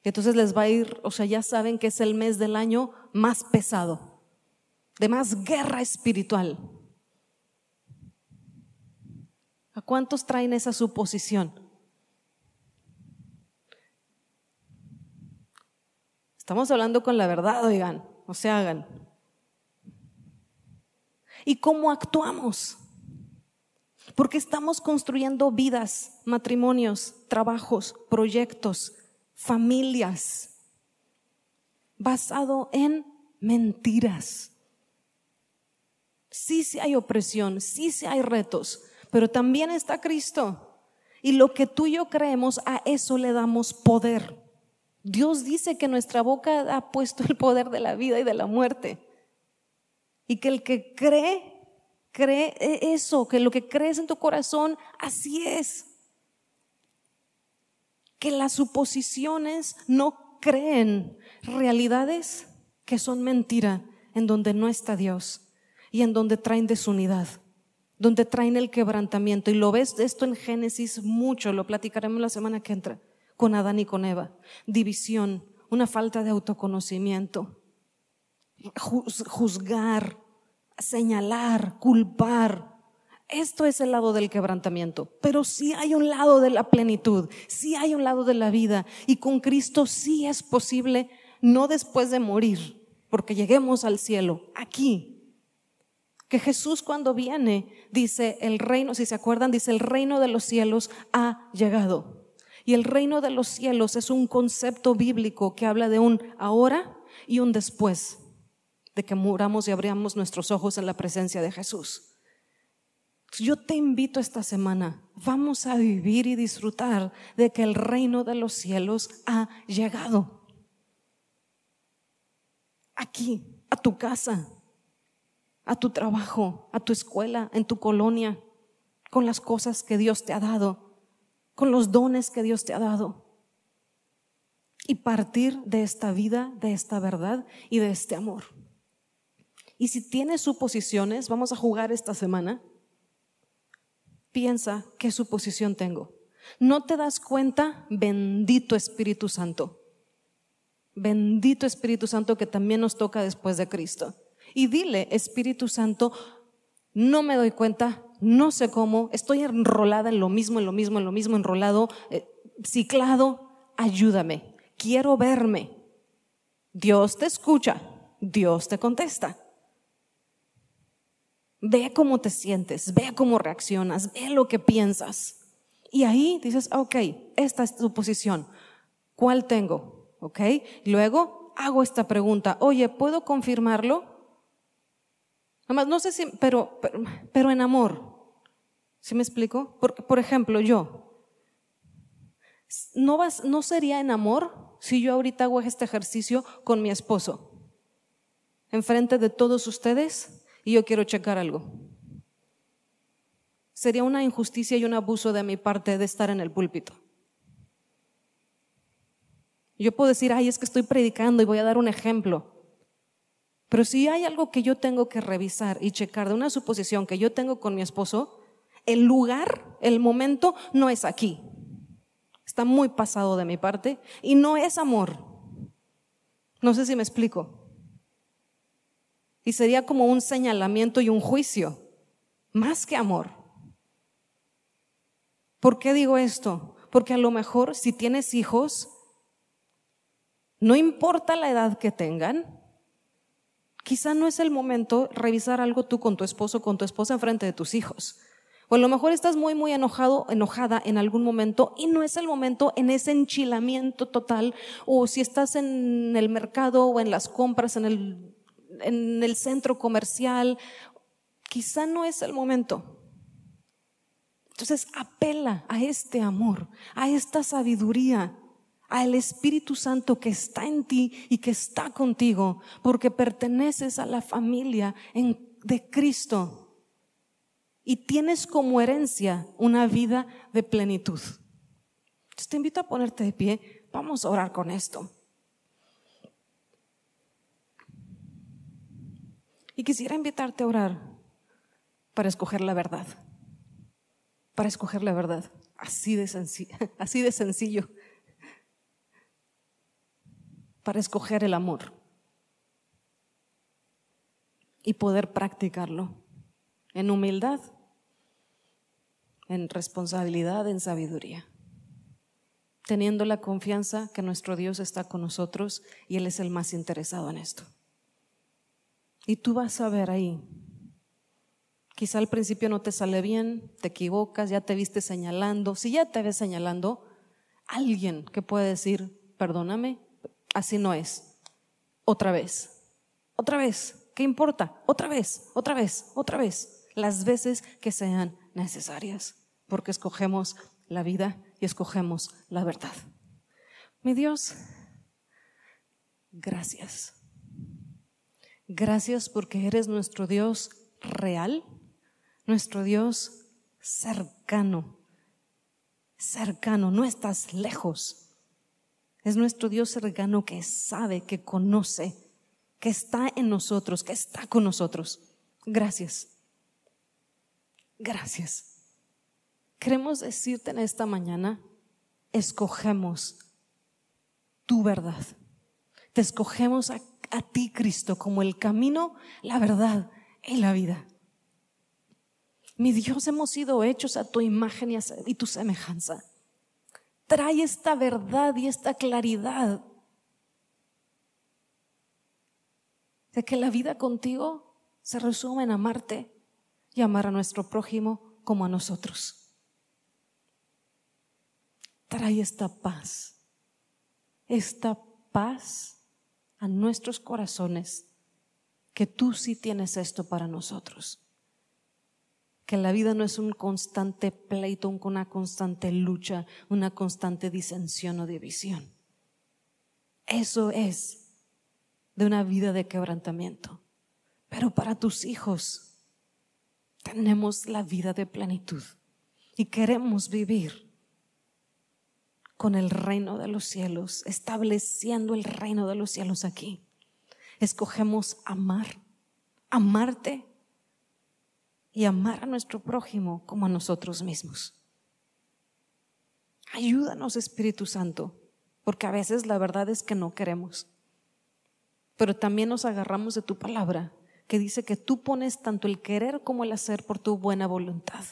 entonces les va a ir, o sea, ya saben que es el mes del año más pesado, de más guerra espiritual. ¿A cuántos traen esa suposición? Estamos hablando con la verdad, oigan, no se hagan. ¿Y cómo actuamos? Porque estamos construyendo vidas, matrimonios, trabajos, proyectos, familias, basado en mentiras. Sí, sí hay opresión, sí, sí hay retos, pero también está Cristo. Y lo que tú y yo creemos, a eso le damos poder. Dios dice que nuestra boca ha puesto el poder de la vida y de la muerte. Y que el que cree, cree eso, que lo que crees en tu corazón, así es. Que las suposiciones no creen realidades que son mentira, en donde no está Dios y en donde traen desunidad donde traen el quebrantamiento. Y lo ves esto en Génesis mucho, lo platicaremos la semana que entra, con Adán y con Eva. División, una falta de autoconocimiento. Juzgar, señalar, culpar. Esto es el lado del quebrantamiento, pero sí hay un lado de la plenitud, sí hay un lado de la vida y con Cristo sí es posible, no después de morir, porque lleguemos al cielo, aquí. Que Jesús cuando viene dice, el reino, si se acuerdan, dice, el reino de los cielos ha llegado. Y el reino de los cielos es un concepto bíblico que habla de un ahora y un después de que muramos y abramos nuestros ojos en la presencia de Jesús. Yo te invito esta semana, vamos a vivir y disfrutar de que el reino de los cielos ha llegado. Aquí, a tu casa, a tu trabajo, a tu escuela, en tu colonia, con las cosas que Dios te ha dado, con los dones que Dios te ha dado. Y partir de esta vida, de esta verdad y de este amor. Y si tienes suposiciones, vamos a jugar esta semana piensa qué suposición tengo. ¿No te das cuenta? Bendito Espíritu Santo. Bendito Espíritu Santo que también nos toca después de Cristo. Y dile, Espíritu Santo, no me doy cuenta, no sé cómo, estoy enrolada en lo mismo, en lo mismo, en lo mismo, enrolado, eh, ciclado, ayúdame, quiero verme. Dios te escucha, Dios te contesta. Ve cómo te sientes, ve cómo reaccionas, ve lo que piensas. Y ahí dices, ok, esta es tu posición. ¿Cuál tengo? Ok. Luego hago esta pregunta, oye, ¿puedo confirmarlo? Además, no sé si, pero, pero, en amor. ¿Sí me explico? Porque, por ejemplo, yo, ¿no, vas, ¿no sería en amor si yo ahorita hago este ejercicio con mi esposo? Enfrente de todos ustedes yo quiero checar algo. Sería una injusticia y un abuso de mi parte de estar en el púlpito. Yo puedo decir, ay, es que estoy predicando y voy a dar un ejemplo. Pero si hay algo que yo tengo que revisar y checar de una suposición que yo tengo con mi esposo, el lugar, el momento no es aquí. Está muy pasado de mi parte y no es amor. No sé si me explico. Sería como un señalamiento y un juicio, más que amor. ¿Por qué digo esto? Porque a lo mejor si tienes hijos, no importa la edad que tengan, quizá no es el momento revisar algo tú con tu esposo, con tu esposa en frente de tus hijos. O a lo mejor estás muy, muy enojado, enojada en algún momento y no es el momento en ese enchilamiento total. O si estás en el mercado o en las compras, en el en el centro comercial, quizá no es el momento. Entonces apela a este amor, a esta sabiduría, al Espíritu Santo que está en ti y que está contigo, porque perteneces a la familia de Cristo y tienes como herencia una vida de plenitud. Entonces te invito a ponerte de pie, vamos a orar con esto. Y quisiera invitarte a orar para escoger la verdad. Para escoger la verdad. Así de sencillo. Así de sencillo. Para escoger el amor. Y poder practicarlo en humildad, en responsabilidad, en sabiduría. Teniendo la confianza que nuestro Dios está con nosotros y Él es el más interesado en esto. Y tú vas a ver ahí. Quizá al principio no te sale bien, te equivocas, ya te viste señalando. Si ya te ves señalando, alguien que puede decir, perdóname, así no es. Otra vez, otra vez, ¿qué importa? Otra vez, otra vez, otra vez. Las veces que sean necesarias, porque escogemos la vida y escogemos la verdad. Mi Dios, gracias. Gracias porque eres nuestro Dios real, nuestro Dios cercano, cercano, no estás lejos. Es nuestro Dios cercano que sabe, que conoce, que está en nosotros, que está con nosotros. Gracias. Gracias. Queremos decirte en esta mañana, escogemos tu verdad. Te escogemos a a ti, Cristo, como el camino, la verdad y la vida. Mi Dios, hemos sido hechos a tu imagen y, tu semejanza. Trae esta verdad y esta claridad de que la vida contigo se resume en amarte y amar a nuestro prójimo como a nosotros. Trae esta paz, esta paz a nuestros corazones, que tú sí tienes esto para nosotros. Que la vida no es un constante pleito, una constante lucha, una constante disensión o división. Eso es de una vida de quebrantamiento. Pero para tus hijos tenemos la vida de plenitud y queremos vivir con el reino de los cielos, estableciendo el reino de los cielos aquí. Escogemos amar, amarte y amar a nuestro prójimo como a nosotros mismos. Ayúdanos, Espíritu Santo, porque a veces la verdad es que no queremos. Pero también nos agarramos de tu palabra, que dice que tú pones tanto el querer como el hacer por tu buena voluntad.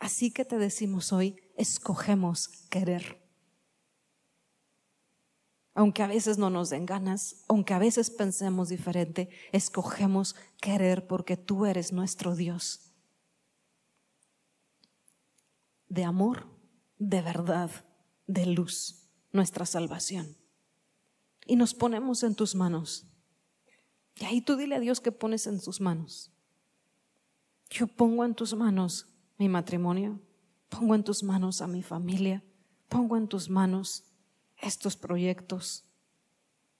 Así que te decimos hoy, escogemos querer aunque a veces no nos den ganas, aunque a veces pensemos diferente, escogemos querer porque tú eres nuestro Dios. De amor, de verdad, de luz, nuestra salvación. Y nos ponemos en tus manos. Y ahí tú dile a Dios que pones en tus manos. Yo pongo en tus manos mi matrimonio, pongo en tus manos a mi familia, pongo en tus manos estos proyectos,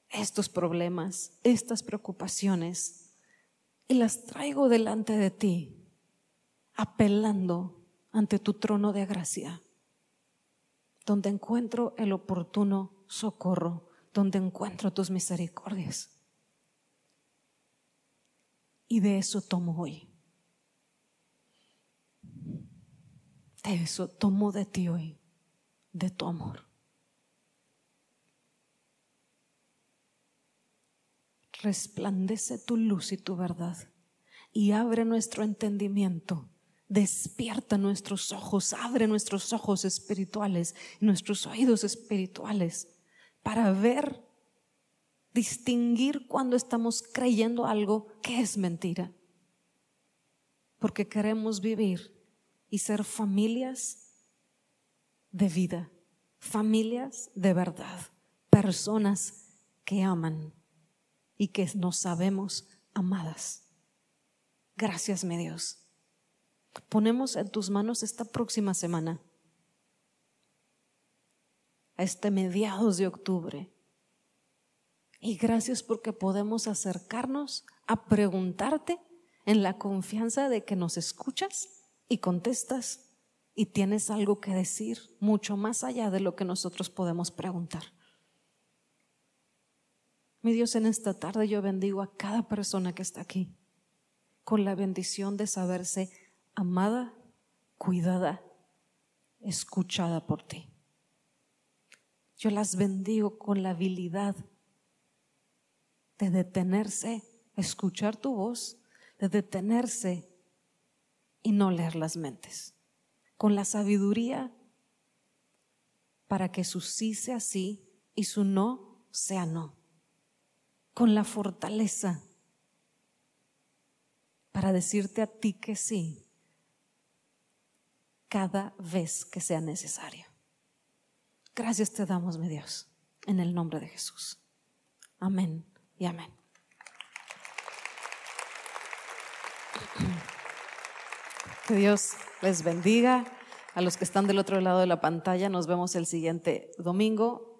estos problemas, estas preocupaciones y las traigo delante de ti, apelando ante tu trono de gracia, donde encuentro el oportuno socorro, donde encuentro tus misericordias. Y de eso tomo hoy. De eso tomo de ti hoy, de tu amor. Resplandece tu luz y tu verdad y abre nuestro entendimiento. Despierta nuestros ojos, abre nuestros ojos espirituales, nuestros oídos espirituales para ver, distinguir cuando estamos creyendo algo que es mentira. Porque queremos vivir y ser familias de vida, familias de verdad, personas que aman y que nos sabemos amadas. Gracias, mi Dios. Ponemos en tus manos esta próxima semana, a este mediados de octubre. Y gracias porque podemos acercarnos a preguntarte en la confianza de que nos escuchas y contestas y tienes algo que decir mucho más allá de lo que nosotros podemos preguntar. Mi Dios, en esta tarde yo bendigo a cada persona que está aquí con la bendición de saberse amada, cuidada, escuchada por ti. Yo las bendigo con la habilidad de detenerse, escuchar tu voz, de detenerse y no leer las mentes, con la sabiduría para que su sí sea sí y su no sea no con la fortaleza para decirte a ti que sí cada vez que sea necesario. Gracias te damos, mi Dios, en el nombre de Jesús. Amén y amén. Que Dios les bendiga. A los que están del otro lado de la pantalla, nos vemos el siguiente domingo